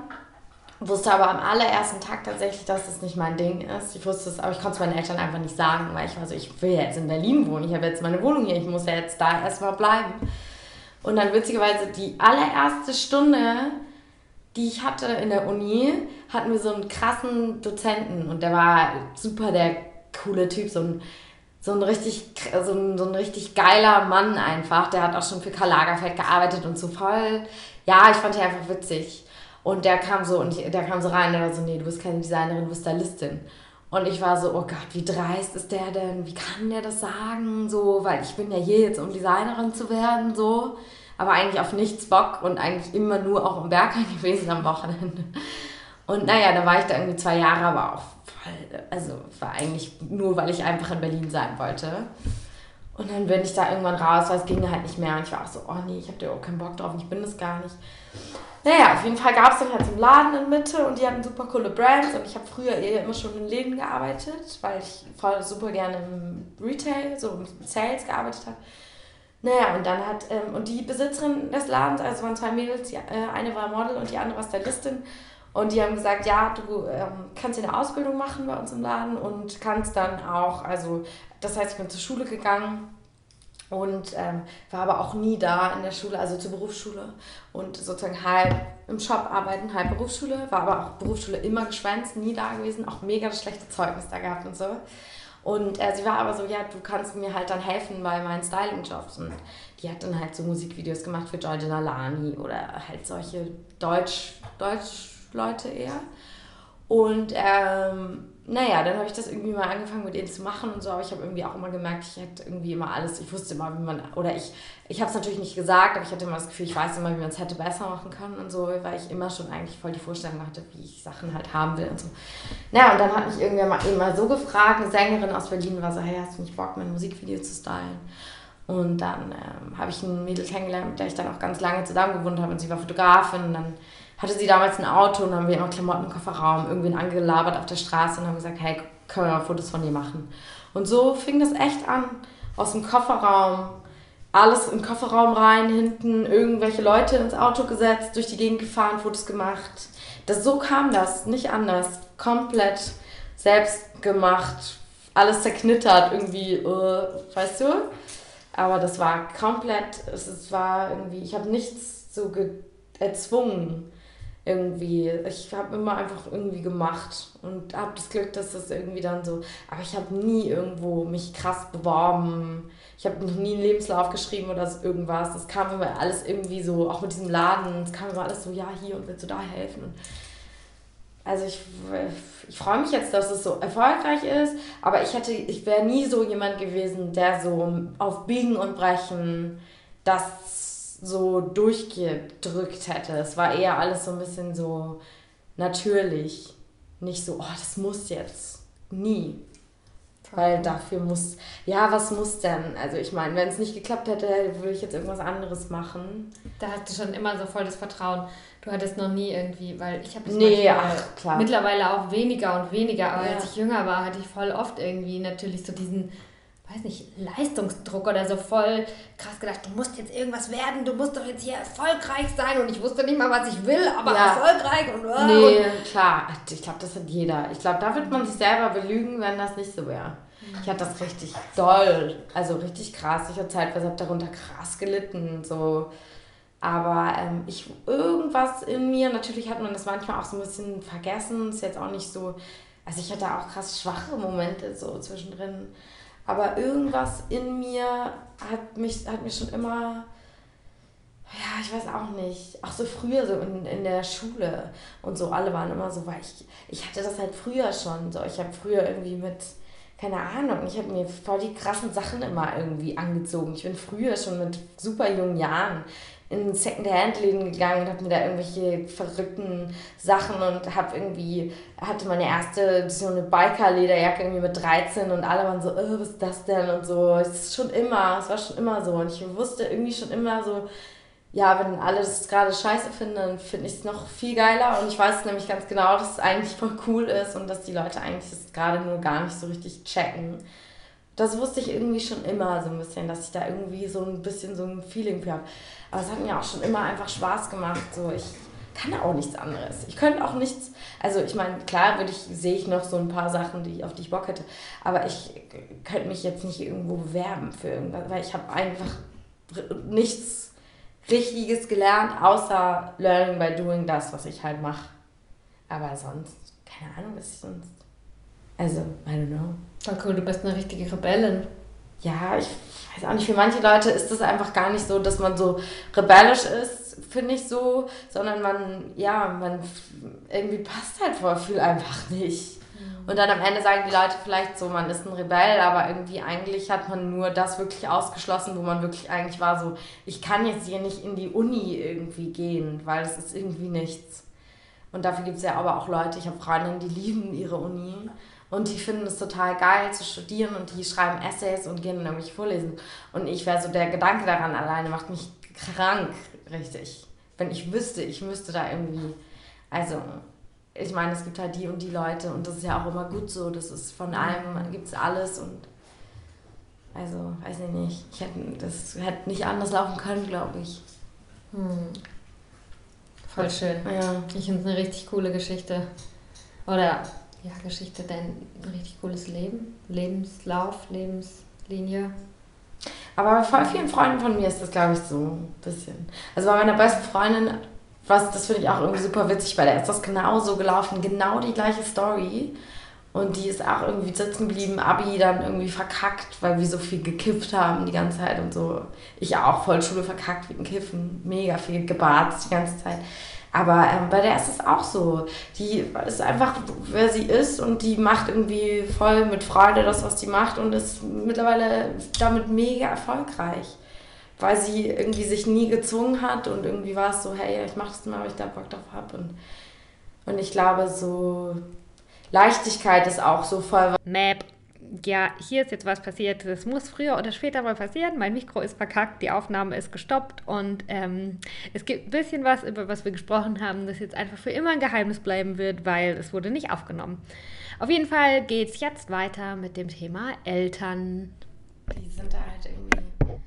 Wusste aber am allerersten Tag tatsächlich, dass das nicht mein Ding ist. Ich wusste es, aber ich konnte es meinen Eltern einfach nicht sagen, weil ich war so, ich will jetzt in Berlin wohnen, ich habe jetzt meine Wohnung hier, ich muss ja jetzt da erstmal bleiben. Und dann witzigerweise die allererste Stunde, die ich hatte in der Uni, hatten wir so einen krassen Dozenten und der war super der coole Typ, so ein, so ein richtig, so ein, so ein richtig geiler Mann einfach. Der hat auch schon für Karl Lagerfeld gearbeitet und so voll. Ja, ich fand ihn einfach witzig. Und der kam so und der kam so rein und war so, nee, du bist keine Designerin, du bist Stylistin. Und ich war so, oh Gott, wie dreist ist der denn? Wie kann der das sagen? So, weil ich bin ja hier jetzt, um Designerin zu werden, so. Aber eigentlich auf nichts Bock und eigentlich immer nur auch im Berg *laughs* gewesen am Wochenende. Und naja, da war ich da irgendwie zwei Jahre, aber auch voll, also war eigentlich nur, weil ich einfach in Berlin sein wollte. Und dann bin ich da irgendwann raus, weil es ging halt nicht mehr. Und ich war auch so, oh nee, ich habe da auch keinen Bock drauf, ich bin das gar nicht. Naja, auf jeden Fall gab es dann halt so einen Laden in Mitte und die hatten super coole Brands und ich habe früher eher immer schon in Läden gearbeitet, weil ich voll super gerne im Retail, so im Sales gearbeitet habe. Naja, und dann hat, ähm, und die Besitzerin des Ladens, also waren zwei Mädels, die, äh, eine war Model und die andere war Stylistin. Und die haben gesagt, ja, du ähm, kannst hier eine Ausbildung machen bei uns im Laden und kannst dann auch, also das heißt, ich bin zur Schule gegangen und ähm, war aber auch nie da in der Schule, also zur Berufsschule und sozusagen halb im Shop arbeiten, halb Berufsschule, war aber auch Berufsschule immer geschwänzt, nie da gewesen, auch mega schlechte Zeugnis da gehabt und so. Und äh, sie war aber so, ja, du kannst mir halt dann helfen bei meinen Styling-Jobs. Und die hat dann halt so Musikvideos gemacht für Giorgio Nalani oder halt solche Deutsch, Deutsch-Leute eher. Und ähm, naja, dann habe ich das irgendwie mal angefangen mit ihnen zu machen und so, aber ich habe irgendwie auch immer gemerkt, ich hätte irgendwie immer alles, ich wusste immer, wie man, oder ich, ich habe es natürlich nicht gesagt, aber ich hatte immer das Gefühl, ich weiß immer, wie man es hätte besser machen können und so, weil ich immer schon eigentlich voll die Vorstellung hatte, wie ich Sachen halt haben will und so. Naja, und dann hat mich irgendwer mal, eben mal so gefragt, eine Sängerin aus Berlin war so, hey, hast du nicht Bock, mein Musikvideo zu stylen? Und dann ähm, habe ich ein Mädel kennengelernt, mit der ich dann auch ganz lange zusammen gewohnt habe und sie war Fotografin und dann hatte sie damals ein Auto und haben wir immer Klamotten im Kofferraum, irgendwen angelabert auf der Straße und haben gesagt, hey, können wir Fotos von dir machen. Und so fing das echt an, aus dem Kofferraum, alles im Kofferraum rein, hinten irgendwelche Leute ins Auto gesetzt, durch die Gegend gefahren, Fotos gemacht. Das, so kam das, nicht anders. Komplett selbst gemacht, alles zerknittert, irgendwie, uh, weißt du? Aber das war komplett, es war irgendwie, ich habe nichts so erzwungen irgendwie. Ich habe immer einfach irgendwie gemacht und habe das Glück, dass das irgendwie dann so. Aber ich habe nie irgendwo mich krass beworben. Ich habe noch nie einen Lebenslauf geschrieben oder so irgendwas. Das kam immer alles irgendwie so, auch mit diesem Laden, es kam immer alles so, ja, hier und willst du da helfen? Und also ich, ich freue mich jetzt, dass es so erfolgreich ist, aber ich hätte, ich wäre nie so jemand gewesen, der so auf Biegen und Brechen das so durchgedrückt hätte. Es war eher alles so ein bisschen so natürlich. Nicht so, oh, das muss jetzt. Nie. Weil dafür muss, ja, was muss denn? Also ich meine, wenn es nicht geklappt hätte, würde ich jetzt irgendwas anderes machen. Da hast du schon immer so voll das Vertrauen. Du hattest noch nie irgendwie, weil ich habe nee, ach, klar. mittlerweile auch weniger und weniger, aber ja. als ich jünger war, hatte ich voll oft irgendwie natürlich so diesen weiß nicht, Leistungsdruck oder so voll krass gedacht, du musst jetzt irgendwas werden, du musst doch jetzt hier erfolgreich sein und ich wusste nicht mal, was ich will, aber ja. erfolgreich und, oh, Nee, und klar, ich glaube, das hat jeder. Ich glaube, da wird man sich selber belügen, wenn das nicht so wäre. Ich hatte das richtig doll, also richtig krass. Ich habe zeitweise hab darunter krass gelitten, so. Aber ähm, ich, irgendwas in mir, natürlich hat man das manchmal auch so ein bisschen vergessen, ist jetzt auch nicht so, also ich hatte auch krass schwache Momente so zwischendrin. Aber irgendwas in mir hat mich, hat mich schon immer, ja, ich weiß auch nicht, auch so früher so in, in der Schule und so, alle waren immer so, weil ich, ich hatte das halt früher schon, so, ich habe früher irgendwie mit, keine Ahnung, ich habe mir voll die krassen Sachen immer irgendwie angezogen. Ich bin früher schon mit super jungen Jahren in Secondhand-Läden gegangen und habe mir da irgendwelche verrückten Sachen und habe irgendwie, hatte meine erste, so eine Biker-Lederjacke irgendwie mit 13 und alle waren so, oh, was ist das denn? und so. Es ist schon immer, es war schon immer so. Und ich wusste irgendwie schon immer so, ja, wenn alle das gerade scheiße finden, dann finde ich es noch viel geiler. Und ich weiß nämlich ganz genau, dass es eigentlich voll cool ist und dass die Leute eigentlich das gerade nur gar nicht so richtig checken das wusste ich irgendwie schon immer so ein bisschen, dass ich da irgendwie so ein bisschen so ein Feeling für habe. Aber es hat mir auch schon immer einfach Spaß gemacht. So, ich kann auch nichts anderes. Ich könnte auch nichts, also ich meine, klar würde ich, sehe ich noch so ein paar Sachen, die, auf die ich Bock hätte, aber ich könnte mich jetzt nicht irgendwo bewerben für irgendwas, weil ich habe einfach nichts Richtiges gelernt, außer Learning by Doing das, was ich halt mache. Aber sonst, keine Ahnung, was ich sonst. Also, I don't know. Cool, du bist eine richtige Rebellin. Ja, ich weiß auch nicht, für manche Leute ist es einfach gar nicht so, dass man so rebellisch ist, finde ich so, sondern man, ja, man irgendwie passt halt voll viel einfach nicht. Und dann am Ende sagen die Leute vielleicht so, man ist ein Rebell, aber irgendwie eigentlich hat man nur das wirklich ausgeschlossen, wo man wirklich eigentlich war so, ich kann jetzt hier nicht in die Uni irgendwie gehen, weil es ist irgendwie nichts. Und dafür gibt es ja aber auch Leute, ich habe Freundinnen, die lieben ihre Uni und die finden es total geil zu studieren und die schreiben Essays und gehen nämlich vorlesen. Und ich wäre so, der Gedanke daran alleine macht mich krank, richtig. Wenn ich wüsste, ich müsste da irgendwie, also ich meine, es gibt halt die und die Leute und das ist ja auch immer gut so, das ist von allem, gibt es alles und also, weiß ich nicht, ich hätte, das hätte nicht anders laufen können, glaube ich. Hm. Voll schön. Ja. Ich finde es eine richtig coole Geschichte. Oder ja, Geschichte, dein richtig cooles Leben, Lebenslauf, Lebenslinie. Aber bei voll vielen Freunden von mir ist das, glaube ich, so ein bisschen. Also bei meiner besten Freundin, was, das finde ich auch irgendwie super witzig, weil der ist das genau so gelaufen, genau die gleiche Story. Und die ist auch irgendwie sitzen geblieben, Abi dann irgendwie verkackt, weil wir so viel gekifft haben die ganze Zeit und so. Ich auch voll Schule verkackt wegen Kiffen, mega viel gebarzt die ganze Zeit. Aber ähm, bei der ist es auch so. Die ist einfach, wer sie ist und die macht irgendwie voll mit Freude das, was sie macht und ist mittlerweile damit mega erfolgreich. Weil sie irgendwie sich nie gezwungen hat und irgendwie war es so, hey, ich mach das mal, weil ich da Bock drauf habe. Und, und ich glaube, so Leichtigkeit ist auch so voll. Map ja, hier ist jetzt was passiert, das muss früher oder später mal passieren. Mein Mikro ist verkackt, die Aufnahme ist gestoppt und ähm, es gibt ein bisschen was, über was wir gesprochen haben, das jetzt einfach für immer ein Geheimnis bleiben wird, weil es wurde nicht aufgenommen. Auf jeden Fall geht es jetzt weiter mit dem Thema Eltern. Die sind da halt irgendwie.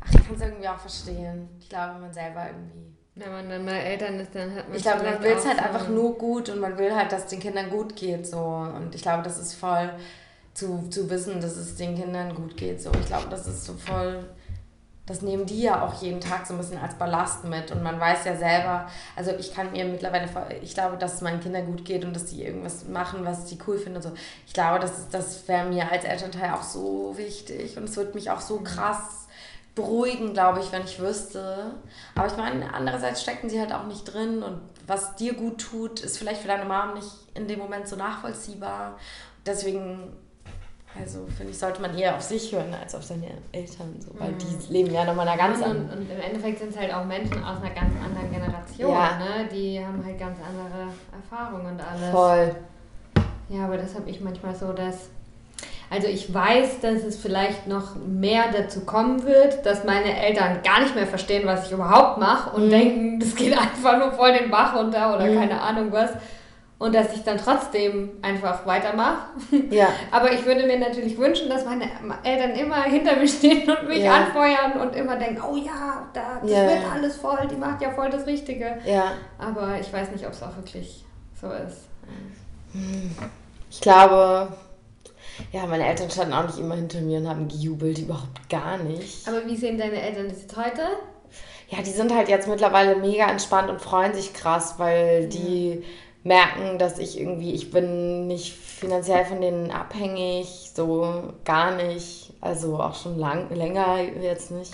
Ach, ich kann es irgendwie auch verstehen. Ich glaube, man selber irgendwie. Wenn man dann mal Eltern ist, dann hat man Ich glaube, man will es halt einfach nur gut und man will halt, dass es den Kindern gut geht. So. Und ich glaube, das ist voll zu, zu wissen, dass es den Kindern gut geht. So, ich glaube, das ist so voll, das nehmen die ja auch jeden Tag so ein bisschen als Ballast mit. Und man weiß ja selber, also ich kann mir mittlerweile, ich glaube, dass es meinen Kindern gut geht und dass sie irgendwas machen, was sie cool finden und so. Ich glaube, das, das wäre mir als Elternteil auch so wichtig und es würde mich auch so krass beruhigen, glaube ich, wenn ich wüsste. Aber ich meine, andererseits stecken sie halt auch nicht drin und was dir gut tut, ist vielleicht für deine Mom nicht in dem Moment so nachvollziehbar. Deswegen also finde ich, sollte man eher auf sich hören als auf seine Eltern, so, weil mhm. die leben ja nochmal einer ganz anderen. Und, und, im Endeffekt sind es halt auch Menschen aus einer ganz anderen Generation, ja. ne? die haben halt ganz andere Erfahrungen und alles. Voll. Ja, aber das habe ich manchmal so, dass. Also ich weiß, dass es vielleicht noch mehr dazu kommen wird, dass meine Eltern gar nicht mehr verstehen, was ich überhaupt mache und mhm. denken, das geht *laughs* einfach nur voll den Bach runter oder mhm. keine Ahnung was und dass ich dann trotzdem einfach weitermache. Ja. *laughs* Aber ich würde mir natürlich wünschen, dass meine Eltern immer hinter mir stehen und mich ja. anfeuern und immer denken, oh ja, da, das ja. wird alles voll, die macht ja voll das Richtige. Ja. Aber ich weiß nicht, ob es auch wirklich so ist. Ich glaube, ja, meine Eltern standen auch nicht immer hinter mir und haben gejubelt, überhaupt gar nicht. Aber wie sehen deine Eltern das jetzt heute? Ja, die sind halt jetzt mittlerweile mega entspannt und freuen sich krass, weil die merken, dass ich irgendwie, ich bin nicht finanziell von denen abhängig, so gar nicht, also auch schon lang, länger jetzt nicht.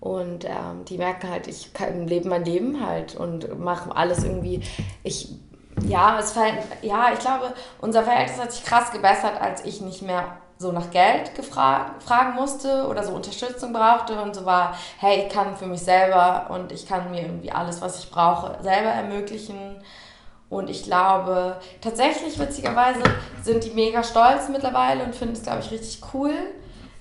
Und ähm, die merken halt, ich kann, lebe mein Leben halt und mache alles irgendwie. Ich, ja, es ja, ich glaube, unser Verhältnis hat sich krass gebessert, als ich nicht mehr so nach Geld fragen musste oder so Unterstützung brauchte und so war, hey, ich kann für mich selber und ich kann mir irgendwie alles, was ich brauche, selber ermöglichen. Und ich glaube, tatsächlich, witzigerweise, sind die mega stolz mittlerweile und finden es, glaube ich, richtig cool.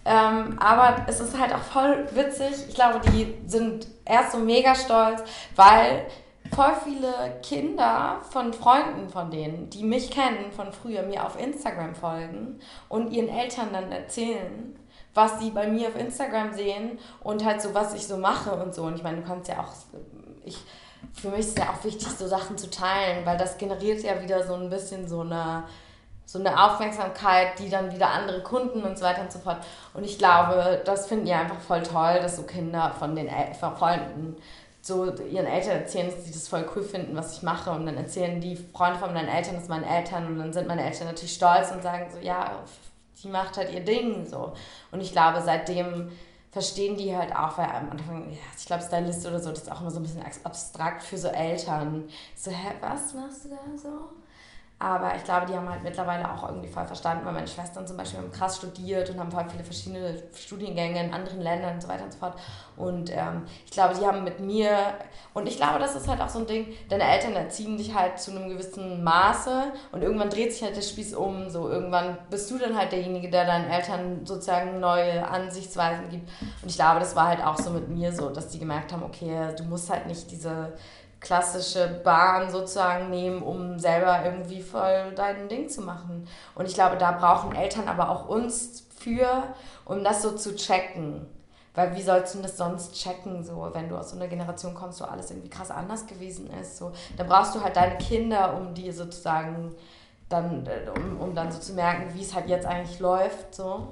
Ähm, aber es ist halt auch voll witzig. Ich glaube, die sind erst so mega stolz, weil voll viele Kinder von Freunden von denen, die mich kennen von früher, mir auf Instagram folgen und ihren Eltern dann erzählen, was sie bei mir auf Instagram sehen und halt so, was ich so mache und so. Und ich meine, du kannst ja auch, ich, für mich ist es ja auch wichtig, so Sachen zu teilen, weil das generiert ja wieder so ein bisschen so eine so eine Aufmerksamkeit, die dann wieder andere Kunden und so weiter und so fort. Und ich glaube, das finden die einfach voll toll, dass so Kinder von den von Freunden so ihren Eltern erzählen, dass sie das voll cool finden, was ich mache. Und dann erzählen die Freunde von meinen Eltern das meinen Eltern. Und dann sind meine Eltern natürlich stolz und sagen so, ja, die macht halt ihr Ding. so. Und ich glaube, seitdem verstehen die halt auch, weil am Anfang, ja, ich glaube, Stylist oder so, das ist auch immer so ein bisschen abstrakt für so Eltern. So, hä, was machst du da so? Aber ich glaube, die haben halt mittlerweile auch irgendwie voll verstanden, weil meine Schwestern zum Beispiel haben krass studiert und haben voll viele verschiedene Studiengänge in anderen Ländern und so weiter und so fort. Und ähm, ich glaube, die haben mit mir, und ich glaube, das ist halt auch so ein Ding, deine Eltern erziehen dich halt zu einem gewissen Maße und irgendwann dreht sich halt der Spieß um. So irgendwann bist du dann halt derjenige, der deinen Eltern sozusagen neue Ansichtsweisen gibt. Und ich glaube, das war halt auch so mit mir so, dass die gemerkt haben, okay, du musst halt nicht diese klassische Bahn sozusagen nehmen, um selber irgendwie voll dein Ding zu machen. Und ich glaube, da brauchen Eltern aber auch uns für, um das so zu checken. Weil wie sollst du das sonst checken, so, wenn du aus so einer Generation kommst, wo alles irgendwie krass anders gewesen ist. So. Da brauchst du halt deine Kinder, um die sozusagen dann, um, um dann so zu merken, wie es halt jetzt eigentlich läuft. So.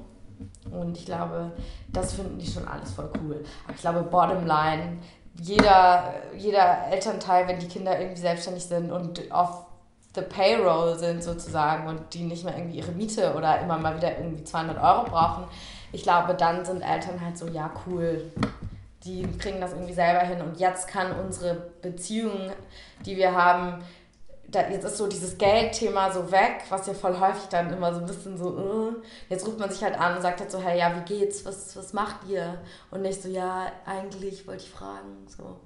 Und ich glaube, das finden die schon alles voll cool. Aber ich glaube, bottom line, jeder, jeder Elternteil, wenn die Kinder irgendwie selbstständig sind und auf the payroll sind sozusagen und die nicht mehr irgendwie ihre Miete oder immer mal wieder irgendwie 200 Euro brauchen, ich glaube, dann sind Eltern halt so, ja, cool, die kriegen das irgendwie selber hin. Und jetzt kann unsere Beziehung, die wir haben, da, jetzt ist so dieses Geldthema so weg, was ja voll häufig dann immer so ein bisschen so, uh, jetzt ruft man sich halt an und sagt halt so, hey, ja, wie geht's, was, was macht ihr? Und nicht so, ja, eigentlich wollte ich fragen, so.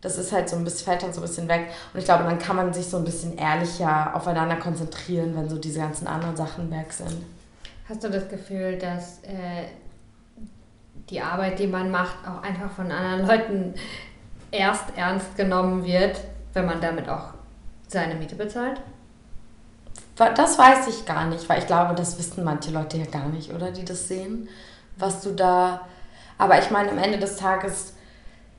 Das ist halt so ein bisschen, fällt dann so ein bisschen weg. Und ich glaube, dann kann man sich so ein bisschen ehrlicher aufeinander konzentrieren, wenn so diese ganzen anderen Sachen weg sind. Hast du das Gefühl, dass äh, die Arbeit, die man macht, auch einfach von anderen Leuten erst ernst genommen wird, wenn man damit auch seine Miete bezahlt? Das weiß ich gar nicht, weil ich glaube, das wissen manche Leute ja gar nicht, oder? Die das sehen, was du da. Aber ich meine, am Ende des Tages,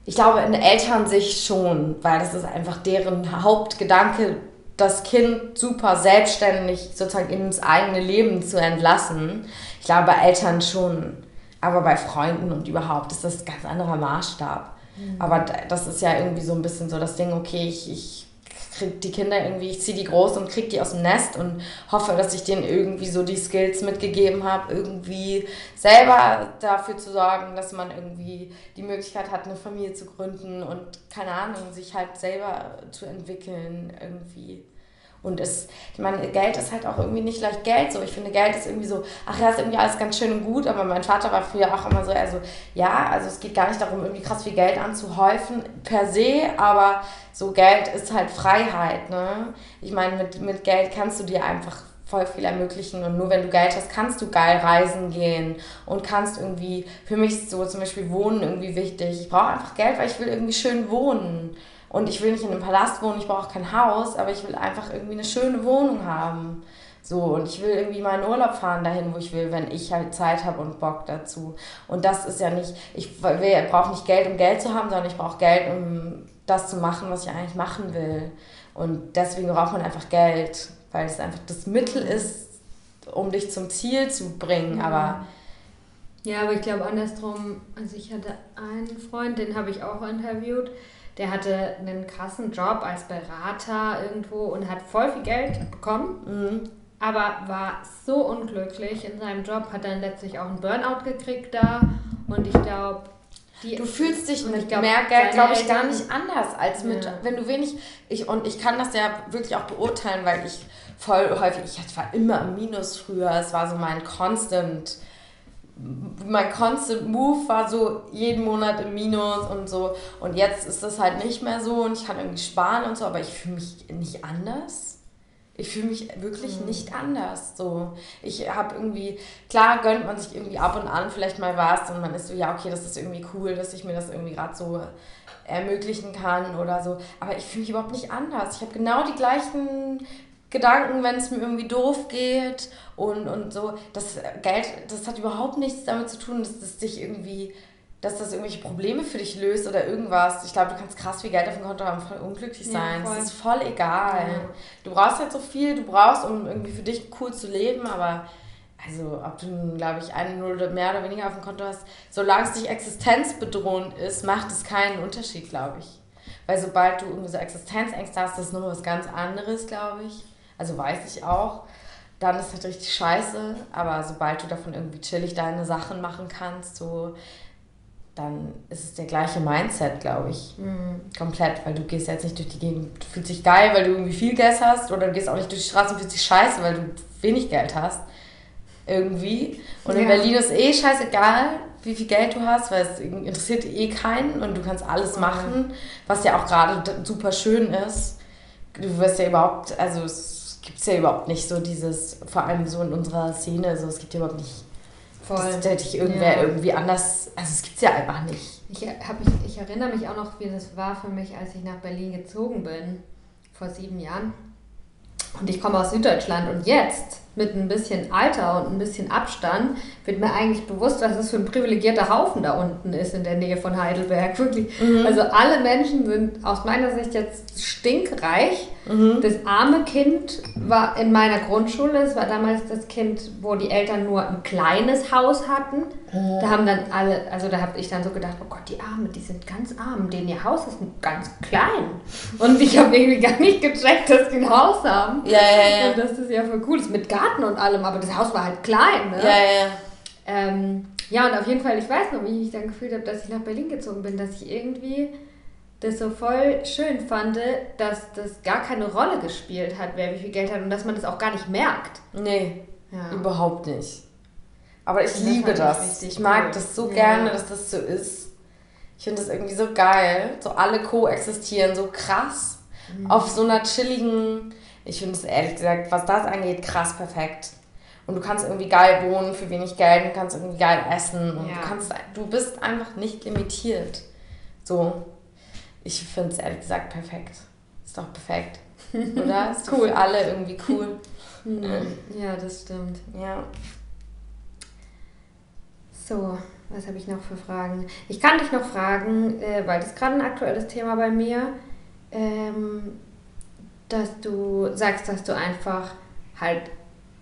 ich glaube, in Elternsicht schon, weil das ist einfach deren Hauptgedanke, das Kind super selbstständig sozusagen ins eigene Leben zu entlassen. Ich glaube, bei Eltern schon. Aber bei Freunden und überhaupt ist das ein ganz anderer Maßstab. Mhm. Aber das ist ja irgendwie so ein bisschen so das Ding, okay, ich, ich kriege die Kinder irgendwie, ich ziehe die groß und kriege die aus dem Nest und hoffe, dass ich denen irgendwie so die Skills mitgegeben habe, irgendwie selber dafür zu sorgen, dass man irgendwie die Möglichkeit hat, eine Familie zu gründen und keine Ahnung, sich halt selber zu entwickeln irgendwie. Und es, ich meine, Geld ist halt auch irgendwie nicht leicht Geld so. Ich finde, Geld ist irgendwie so, ach ja, ist irgendwie alles ganz schön und gut, aber mein Vater war früher auch immer so, also ja, also es geht gar nicht darum, irgendwie krass viel Geld anzuhäufen per se, aber so Geld ist halt Freiheit, ne? Ich meine, mit, mit Geld kannst du dir einfach voll viel ermöglichen und nur wenn du Geld hast, kannst du geil reisen gehen und kannst irgendwie, für mich ist so zum Beispiel Wohnen irgendwie wichtig. Ich brauche einfach Geld, weil ich will irgendwie schön wohnen. Und ich will nicht in einem Palast wohnen, ich brauche kein Haus, aber ich will einfach irgendwie eine schöne Wohnung haben. So, und ich will irgendwie meinen Urlaub fahren dahin, wo ich will, wenn ich halt Zeit habe und Bock dazu. Und das ist ja nicht, ich brauche nicht Geld, um Geld zu haben, sondern ich brauche Geld, um das zu machen, was ich eigentlich machen will. Und deswegen braucht man einfach Geld, weil es einfach das Mittel ist, um dich zum Ziel zu bringen. Aber ja, aber ich glaube andersrum, also ich hatte einen Freund, den habe ich auch interviewt, der hatte einen krassen Job als Berater irgendwo und hat voll viel Geld bekommen, mhm. aber war so unglücklich in seinem Job, hat dann letztlich auch einen Burnout gekriegt da und ich glaube, du fühlst dich mit glaub, mehr Geld, glaube ich, gar nicht anders als mit, ja. wenn du wenig, ich, und ich kann das ja wirklich auch beurteilen, weil ich voll häufig, ich war immer im Minus früher, es war so mein constant, mein constant Move war so jeden Monat im Minus und so. Und jetzt ist das halt nicht mehr so und ich kann irgendwie sparen und so, aber ich fühle mich nicht anders. Ich fühle mich wirklich mhm. nicht anders. So, ich habe irgendwie, klar gönnt man sich irgendwie ab und an vielleicht mal was und man ist so, ja, okay, das ist irgendwie cool, dass ich mir das irgendwie gerade so ermöglichen kann oder so. Aber ich fühle mich überhaupt nicht anders. Ich habe genau die gleichen Gedanken, wenn es mir irgendwie doof geht und, und so. Das Geld, das hat überhaupt nichts damit zu tun, dass das dich irgendwie, dass das irgendwelche Probleme für dich löst oder irgendwas. Ich glaube, du kannst krass viel Geld auf dem Konto haben, voll unglücklich sein. Ja, das ist voll egal. Ja. Du brauchst halt so viel, du brauchst, um irgendwie für dich cool zu leben, aber also ob du, glaube ich, eine Null oder mehr oder weniger auf dem Konto hast, solange es nicht existenzbedrohend ist, macht es keinen Unterschied, glaube ich. Weil sobald du irgendwie so Existenzängste hast, das ist nochmal was ganz anderes, glaube ich. Also weiß ich auch. Dann ist halt richtig scheiße, aber sobald du davon irgendwie chillig deine Sachen machen kannst, so, dann ist es der gleiche Mindset, glaube ich. Mhm. Komplett, weil du gehst jetzt nicht durch die Gegend, du fühlst dich geil, weil du irgendwie viel Geld hast, oder du gehst auch nicht durch die Straße und fühlst dich scheiße, weil du wenig Geld hast irgendwie. Und ja. in Berlin ist eh scheißegal, wie viel Geld du hast, weil es interessiert eh keinen und du kannst alles machen, was ja auch gerade super schön ist. Du wirst ja überhaupt, also es gibt ja überhaupt nicht so dieses, vor allem so in unserer Szene, so es gibt ja überhaupt nicht, Voll. dass da dich irgendwer ja. irgendwie anders, also es gibt es ja einfach nicht. Ich, hab mich, ich erinnere mich auch noch, wie das war für mich, als ich nach Berlin gezogen bin, vor sieben Jahren. Und ich komme aus Süddeutschland und jetzt mit ein bisschen Alter und ein bisschen Abstand wird mir eigentlich bewusst, was das für ein privilegierter Haufen da unten ist in der Nähe von Heidelberg. *laughs* Wirklich. Mhm. Also alle Menschen sind aus meiner Sicht jetzt stinkreich. Mhm. Das arme Kind war in meiner Grundschule. Es war damals das Kind, wo die Eltern nur ein kleines Haus hatten. Mhm. Da haben dann alle, also da habe ich dann so gedacht, oh Gott, die Arme, die sind ganz arm, denen ihr Haus ist ganz klein. Und ich habe irgendwie gar nicht gecheckt, dass die ein Haus haben. Ja, ja, ja. Und das ist ja voll cool ist mit Garten und allem, aber das Haus war halt klein, ne? Ja, ja, ja. Ähm, ja, und auf jeden Fall, ich weiß noch, wie ich mich dann gefühlt habe, dass ich nach Berlin gezogen bin, dass ich irgendwie das so voll schön fand, dass das gar keine Rolle gespielt hat, wer wie viel Geld hat und dass man das auch gar nicht merkt. Nee, ja. überhaupt nicht. Aber ich das liebe das. Ich mag cool. das so gerne, dass das so ist. Ich finde das irgendwie so geil. So alle koexistieren, so krass. Mhm. Auf so einer chilligen, ich finde es ehrlich gesagt, was das angeht, krass perfekt. Und du kannst irgendwie geil wohnen für wenig Geld, du kannst irgendwie geil essen und ja. du kannst, du bist einfach nicht limitiert. So, ich finde es ehrlich gesagt perfekt. Ist doch perfekt. *laughs* Oder? Ist cool. Alle irgendwie cool. ja, das stimmt. Ja. So, was habe ich noch für Fragen? Ich kann dich noch fragen, äh, weil das gerade ein aktuelles Thema bei mir, ähm, dass du sagst, dass du einfach halt,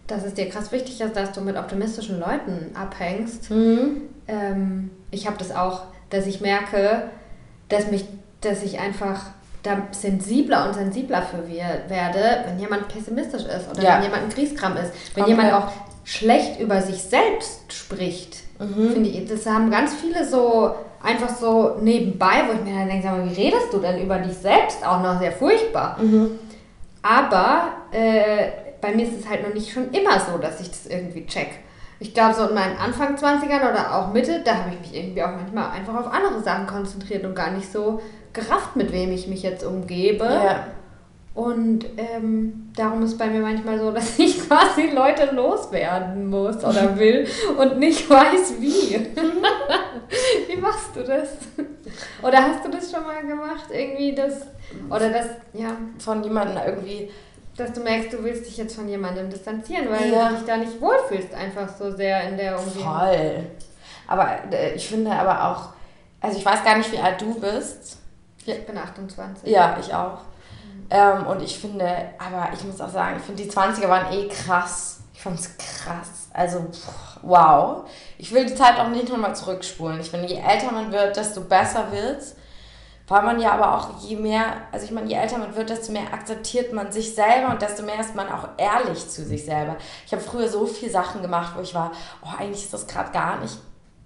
dass es dir krass wichtig ist, dass du mit optimistischen Leuten abhängst. Mhm. Ähm, ich habe das auch, dass ich merke, dass mich, dass ich einfach da sensibler und sensibler für wir werde, wenn jemand pessimistisch ist oder ja. wenn jemand ein Kriegskram ist, wenn okay. jemand auch schlecht über sich selbst spricht. Mhm. Finde ich, das haben ganz viele so einfach so nebenbei, wo ich mir dann denke, sag mal, wie redest du denn über dich selbst? Auch noch sehr furchtbar. Mhm. Aber äh, bei mir ist es halt noch nicht schon immer so, dass ich das irgendwie check. Ich glaube, so in meinen Anfang 20ern oder auch Mitte, da habe ich mich irgendwie auch manchmal einfach auf andere Sachen konzentriert und gar nicht so gerafft, mit wem ich mich jetzt umgebe. Ja. Und ähm, darum ist bei mir manchmal so, *laughs* dass ich quasi Leute loswerden muss oder *laughs* will und nicht weiß wie. *laughs* wie machst du das? Oder hast du das schon mal gemacht? Irgendwie das, oder das, ja. Von jemandem irgendwie. Dass du merkst, du willst dich jetzt von jemandem distanzieren, weil ja. du dich da nicht wohlfühlst, einfach so sehr in der Umgebung. Voll. Aber äh, ich finde aber auch, also ich weiß gar nicht, wie alt du bist. Ich bin 28. Ja, ich auch. Ähm, und ich finde, aber ich muss auch sagen, ich finde die 20er waren eh krass. Ich fand es krass. Also, wow. Ich will die Zeit auch nicht nochmal zurückspulen. Ich finde, je älter man wird, desto besser wird's. Weil man ja aber auch je mehr, also ich meine, je älter man wird, desto mehr akzeptiert man sich selber und desto mehr ist man auch ehrlich zu sich selber. Ich habe früher so viele Sachen gemacht, wo ich war, oh, eigentlich ist das gerade gar nicht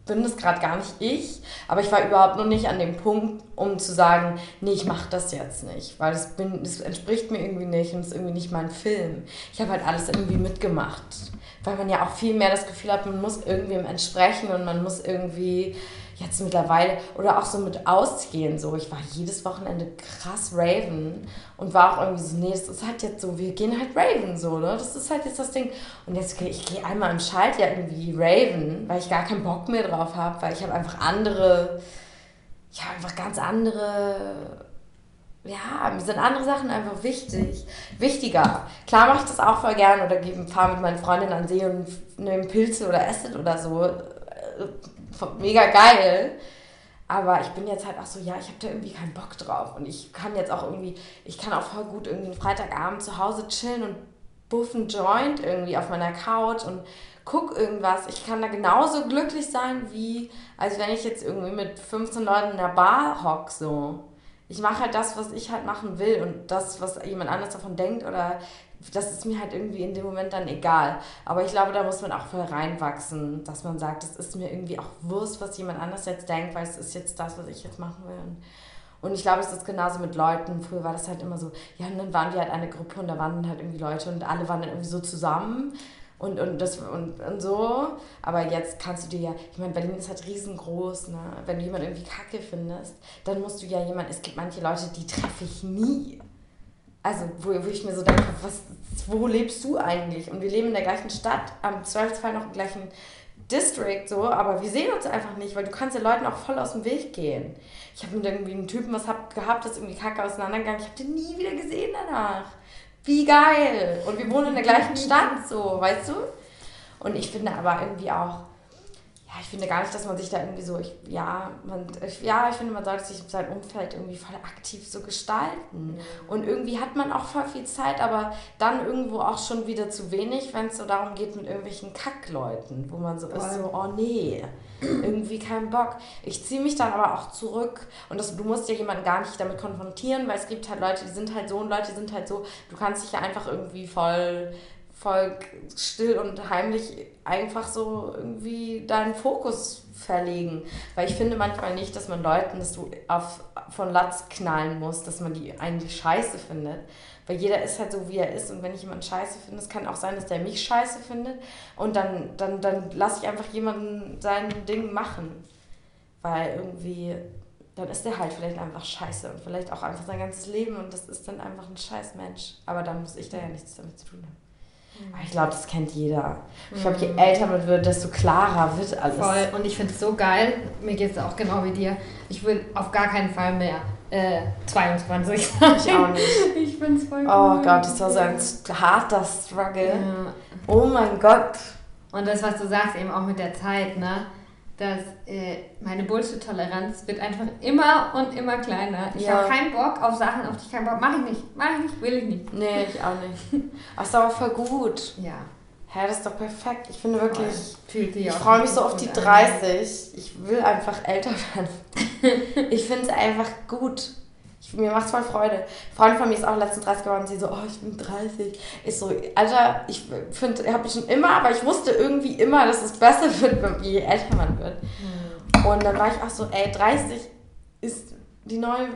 bin das gerade gar nicht ich, aber ich war überhaupt noch nicht an dem Punkt, um zu sagen, nee, ich mache das jetzt nicht, weil das, bin, das entspricht mir irgendwie nicht und ist irgendwie nicht mein Film. Ich habe halt alles irgendwie mitgemacht, weil man ja auch viel mehr das Gefühl hat, man muss irgendwem entsprechen und man muss irgendwie jetzt mittlerweile oder auch so mit Ausgehen so. Ich war jedes Wochenende krass Raven und war auch irgendwie so, nee, das ist halt jetzt so, wir gehen halt Raven so, ne? Das ist halt jetzt das Ding. Und jetzt ich gehe einmal im Schaltjahr irgendwie Raven, weil ich gar keinen Bock mehr drauf habe, weil ich habe einfach andere, ich habe einfach ganz andere ja, mir sind andere Sachen einfach wichtig. Wichtiger. Klar mache ich das auch voll gern oder fahre mit meinen Freundinnen an See und nehme Pilze oder Acid oder so mega geil. Aber ich bin jetzt halt auch so, ja, ich habe da irgendwie keinen Bock drauf. Und ich kann jetzt auch irgendwie, ich kann auch voll gut irgendwie einen Freitagabend zu Hause chillen und buffen Joint irgendwie auf meiner Couch und guck irgendwas. Ich kann da genauso glücklich sein, wie als wenn ich jetzt irgendwie mit 15 Leuten in der Bar hock, so. Ich mache halt das, was ich halt machen will und das, was jemand anders davon denkt oder das ist mir halt irgendwie in dem Moment dann egal. Aber ich glaube, da muss man auch voll reinwachsen, dass man sagt, es ist mir irgendwie auch Wurst, was jemand anders jetzt denkt, weil es ist jetzt das, was ich jetzt machen will. Und ich glaube, es ist genauso mit Leuten. Früher war das halt immer so, ja, und dann waren wir halt eine Gruppe und da waren dann halt irgendwie Leute und alle waren dann irgendwie so zusammen und, und, das, und, und so. Aber jetzt kannst du dir ja, ich meine, Berlin ist halt riesengroß, ne? Wenn du jemanden irgendwie kacke findest, dann musst du ja jemanden, es gibt manche Leute, die treffe ich nie also wo, wo ich mir so denke, was, wo lebst du eigentlich? Und wir leben in der gleichen Stadt, am Zweifelsfall noch im gleichen District, so, aber wir sehen uns einfach nicht, weil du kannst den Leuten auch voll aus dem Weg gehen. Ich habe mit irgendwie einem Typen was hab, gehabt, das irgendwie kacke auseinandergegangen. Ich habe den nie wieder gesehen danach. Wie geil! Und wir wohnen in der gleichen *laughs* Stadt, so, weißt du? Und ich finde aber irgendwie auch, ja, ich finde gar nicht, dass man sich da irgendwie so, ich, ja, man, ich, ja, ich finde, man sollte sich sein Umfeld irgendwie voll aktiv so gestalten. Mhm. Und irgendwie hat man auch voll viel Zeit, aber dann irgendwo auch schon wieder zu wenig, wenn es so darum geht mit irgendwelchen Kackleuten, wo man so Voll. ist, so, oh nee, irgendwie kein Bock. Ich ziehe mich dann aber auch zurück und das, du musst ja jemanden gar nicht damit konfrontieren, weil es gibt halt Leute, die sind halt so und Leute, die sind halt so, du kannst dich ja einfach irgendwie voll voll still und heimlich einfach so irgendwie deinen Fokus verlegen. Weil ich finde manchmal nicht, dass man Leuten das so auf, von Latz knallen muss, dass man die eigentlich scheiße findet. Weil jeder ist halt so, wie er ist. Und wenn ich jemanden scheiße finde, es kann auch sein, dass der mich scheiße findet. Und dann, dann, dann lasse ich einfach jemanden sein Ding machen. Weil irgendwie, dann ist der halt vielleicht einfach scheiße. Und vielleicht auch einfach sein ganzes Leben. Und das ist dann einfach ein scheiß Mensch. Aber dann muss ich da ja nichts damit zu tun haben. Ich glaube, das kennt jeder. Ich glaube, je mhm. älter man wird, desto klarer wird alles. Voll. Und ich finde es so geil. Mir geht es auch genau wie dir. Ich will auf gar keinen Fall mehr äh, 22 sein. Ich auch nicht. *laughs* Ich finde es voll Oh cool. Gott, das war so ein harter Struggle. Ja. Oh mein Gott. Und das, was du sagst, eben auch mit der Zeit, ne? Dass äh, meine Bullshit-Toleranz wird einfach immer und immer kleiner. Ich ja. habe keinen Bock auf Sachen, auf die ich keinen Bock Mach ich nicht. Mach ich nicht, will ich nicht. Nee, ich auch nicht. Ach, ist aber voll gut. Ja. Hä, das ist doch perfekt. Ich finde wirklich, Fühlt ich freue mich so auf die 30. Ich will einfach älter werden. *laughs* ich finde es einfach gut. Mir macht es voll Freude. Eine Freundin von mir ist auch letztens 30 geworden. Sie so, oh, ich bin 30. Ich so, Alter, ich finde, habe ich schon immer, aber ich wusste irgendwie immer, dass es besser *laughs* wird, je älter man wird. Mhm. Und dann war ich auch so, ey, 30 ist die neue,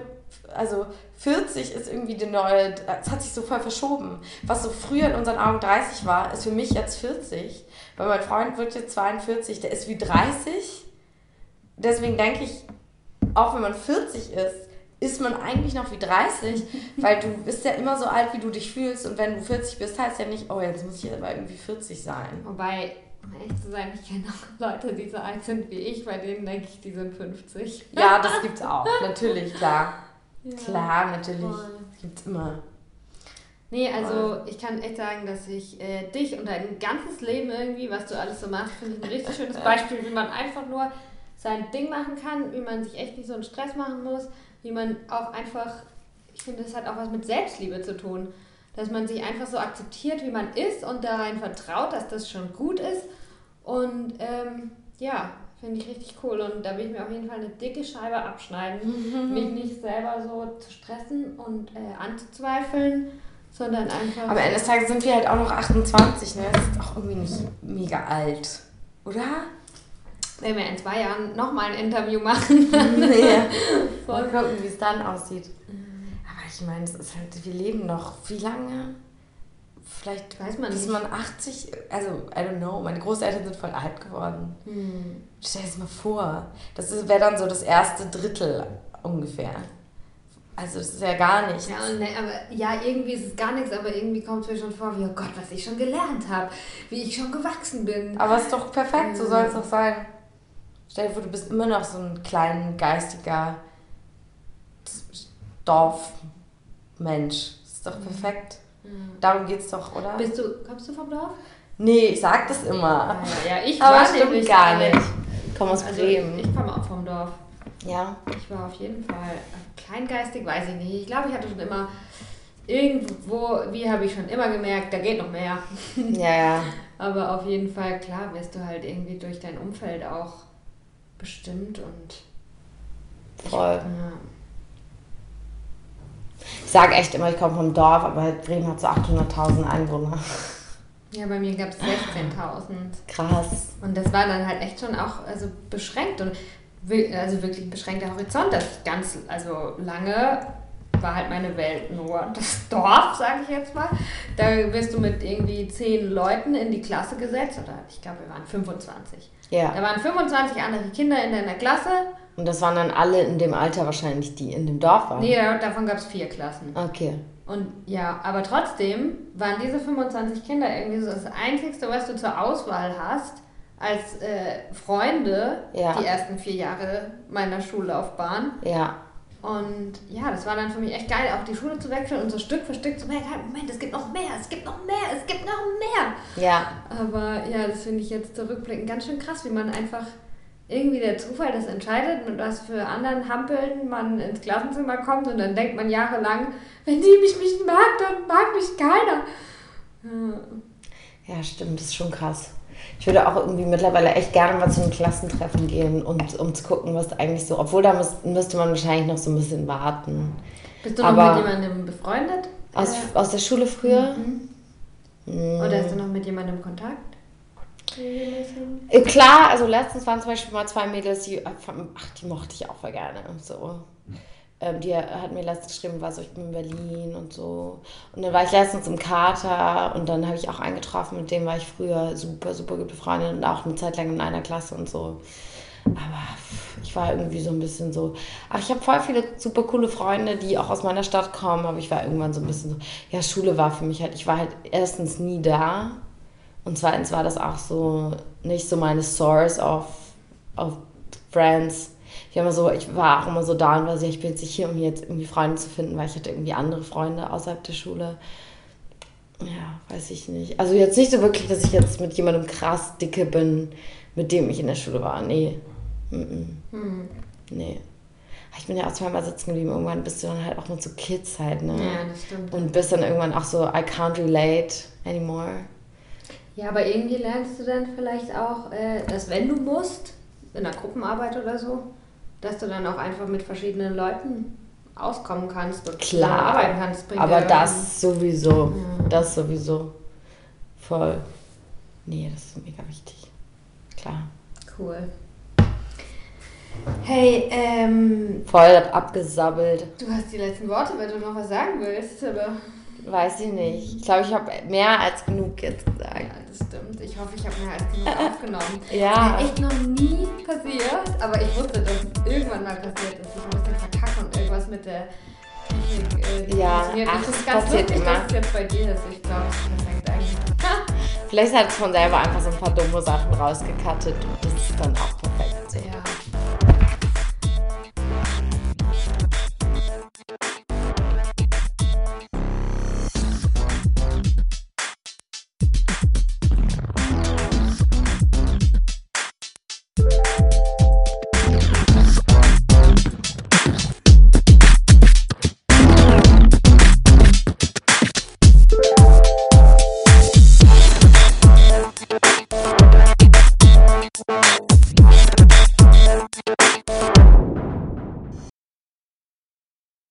also 40 ist irgendwie die neue, es hat sich so voll verschoben. Was so früher in unseren Augen 30 war, ist für mich jetzt 40. Weil mein Freund wird jetzt 42, der ist wie 30. Deswegen denke ich, auch wenn man 40 ist, ist man eigentlich noch wie 30, weil du bist ja immer so alt, wie du dich fühlst. Und wenn du 40 bist, heißt ja nicht, oh, jetzt muss ich aber irgendwie 40 sein. Wobei, um ehrlich zu sein, ich kenne auch Leute, die so alt sind wie ich, bei denen denke ich, die sind 50. Ja, das gibt's auch. natürlich, klar. *laughs* Ja, klar, natürlich. Voll. Gibt's immer. Nee, also ich kann echt sagen, dass ich äh, dich und dein ganzes Leben irgendwie, was du alles so machst, finde ich ein richtig schönes *laughs* Beispiel, wie man einfach nur sein Ding machen kann, wie man sich echt nicht so einen Stress machen muss, wie man auch einfach, ich finde, das hat auch was mit Selbstliebe zu tun, dass man sich einfach so akzeptiert, wie man ist und darein vertraut, dass das schon gut ist. Und ähm, ja, finde ich richtig cool. Und da will ich mir auf jeden Fall eine dicke Scheibe abschneiden, *laughs* mich nicht selber so zu stressen und äh, anzuzweifeln, sondern einfach. Aber am Ende des Tages sind wir halt auch noch 28, ne? Das ist auch irgendwie nicht mega alt, oder? Wenn wir in zwei Jahren nochmal ein Interview machen. *laughs* ja. *laughs* Mal gucken, wie es dann aussieht. Aber ich meine, es ist halt, wir leben noch wie lange? Vielleicht Weiß man bis nicht. man 80, also I don't know, meine Großeltern sind voll alt geworden. Hm. Stell dir das mal vor. Das wäre dann so das erste Drittel ungefähr. Also das ist ja gar nichts. Ja, und ne, aber, ja, irgendwie ist es gar nichts, aber irgendwie kommt es mir schon vor, wie, oh Gott, was ich schon gelernt habe, wie ich schon gewachsen bin. Aber es ist doch perfekt, so Mhm. soll es doch sein. Stell dir vor, du bist immer noch so ein kleiner, geistiger Dorfmensch. Das ist doch perfekt. Darum geht's doch, oder? Bist du, kommst du vom Dorf? Nee, ich sag das immer. Ja, ich Aber war stimmt gar nicht. Ich komme aus Also Bremen. ich komme auch vom Dorf. ja. Ich war auf jeden Fall kleingeistig, weiß ich nicht. Ich glaube, ich hatte schon immer irgendwo, wie habe ich schon immer gemerkt, da geht noch mehr. Ja, ja. *laughs* Aber auf jeden Fall, klar, wirst du halt irgendwie durch dein Umfeld auch bestimmt und Voll. ja. Ich sage echt immer, ich komme vom Dorf, aber Bremen hat so 800.000 Einwohner. *laughs* ja, bei mir gab es 16.000. Krass. Und das war dann halt echt schon auch also beschränkt und also wirklich ein beschränkter Horizont. Das ganz, also lange war halt meine Welt nur *laughs* das Dorf, sage ich jetzt mal. Da wirst du mit irgendwie zehn Leuten in die Klasse gesetzt, oder ich glaube, wir waren 25. Ja. Da waren 25 andere Kinder in deiner Klasse. Und das waren dann alle in dem Alter wahrscheinlich, die in dem Dorf waren. Nee, da- davon gab es vier Klassen. Okay. Und ja, aber trotzdem waren diese 25 Kinder irgendwie so das Einzige, was du zur Auswahl hast, als äh, Freunde, Ja. die ersten vier Jahre meiner Schullaufbahn. Ja. Und ja, das war dann für mich echt geil, auch die Schule zu wechseln und so Stück für Stück zu merken, halt, Moment, es gibt noch mehr, es gibt noch mehr, es gibt noch mehr. Ja. Aber ja, das finde ich jetzt zurückblickend ganz schön krass, wie man einfach irgendwie der Zufall das entscheidet, mit was für anderen Hampeln man ins Klassenzimmer kommt und dann denkt man jahrelang, wenn die mich nicht mag, dann mag mich keiner. Ja. Ja, stimmt, das ist schon krass. Ich würde auch irgendwie mittlerweile echt gerne mal zu einem Klassentreffen gehen und um zu gucken, was eigentlich so. Obwohl da müß, müsste man wahrscheinlich noch so ein bisschen warten. Bist du noch Aber- mit jemandem befreundet? Aus, Äh, aus der Schule früher? mhm. Mm. Oder hast du noch mit jemandem Kontakt? Äh, Klar, also letztens waren zum Beispiel mal zwei Mädels, die, ach, die mochte ich auch voll gerne. So. Ähm, die hat mir letztens geschrieben, war so, ich bin in Berlin und so. Und dann war ich letztens im Kater und dann habe ich auch eingetroffen, mit dem war ich früher super, super gut befreundet und auch eine Zeit lang in einer Klasse und so. Aber ich war irgendwie so ein bisschen so. Ach, ich habe voll viele super coole Freunde, die auch aus meiner Stadt kommen, aber ich war irgendwann so ein bisschen so. Ja, Schule war für mich halt, ich war halt erstens nie da und zweitens war das auch so nicht so meine Source of, of Friends. Ich, war immer so, ich war auch immer so da und war so, ich bin jetzt nicht hier, um hier jetzt irgendwie Freunde zu finden, weil ich hatte irgendwie andere Freunde außerhalb der Schule. Ja, weiß ich nicht. Also jetzt nicht so wirklich, dass ich jetzt mit jemandem krass dicke bin, mit dem ich in der Schule war. Nee. Mm -mm. Hm. Nee. Ich bin ja auch zweimal sitzen geblieben. Irgendwann bist du dann halt auch mit so Kids halt, ne? Ja, das stimmt. Und bist dann irgendwann auch so, I can't relate anymore. Ja, aber irgendwie lernst du dann vielleicht auch, äh, dass wenn du musst, in einer Gruppenarbeit oder so, dass du dann auch einfach mit verschiedenen Leuten auskommen kannst und Klar. arbeiten kannst. Aber ja das sowieso. Ja. Das sowieso. Voll. Nee, das ist mega wichtig. Klar. Cool. Hey, ähm, Voll abgesabbelt. du hast die letzten Worte, wenn du noch was sagen willst, oder? Weiß ich nicht. Ich glaube, ich habe mehr als genug jetzt Ja, gesagt. das stimmt. Ich hoffe, ich habe mehr als genug *laughs* aufgenommen. Ja. Ist mir echt noch nie passiert, aber ich wusste, dass es irgendwann mal passiert ist. Ich musste verkacken und irgendwas mit der Technik. Äh, Ja, ach, das ist das ganz passiert lustig, immer. dass es jetzt bei dir ist. Ich glaube, das ist perfekt eigentlich. *laughs* Vielleicht hat es von selber einfach so ein paar dumme Sachen rausgekattet und das ist dann auch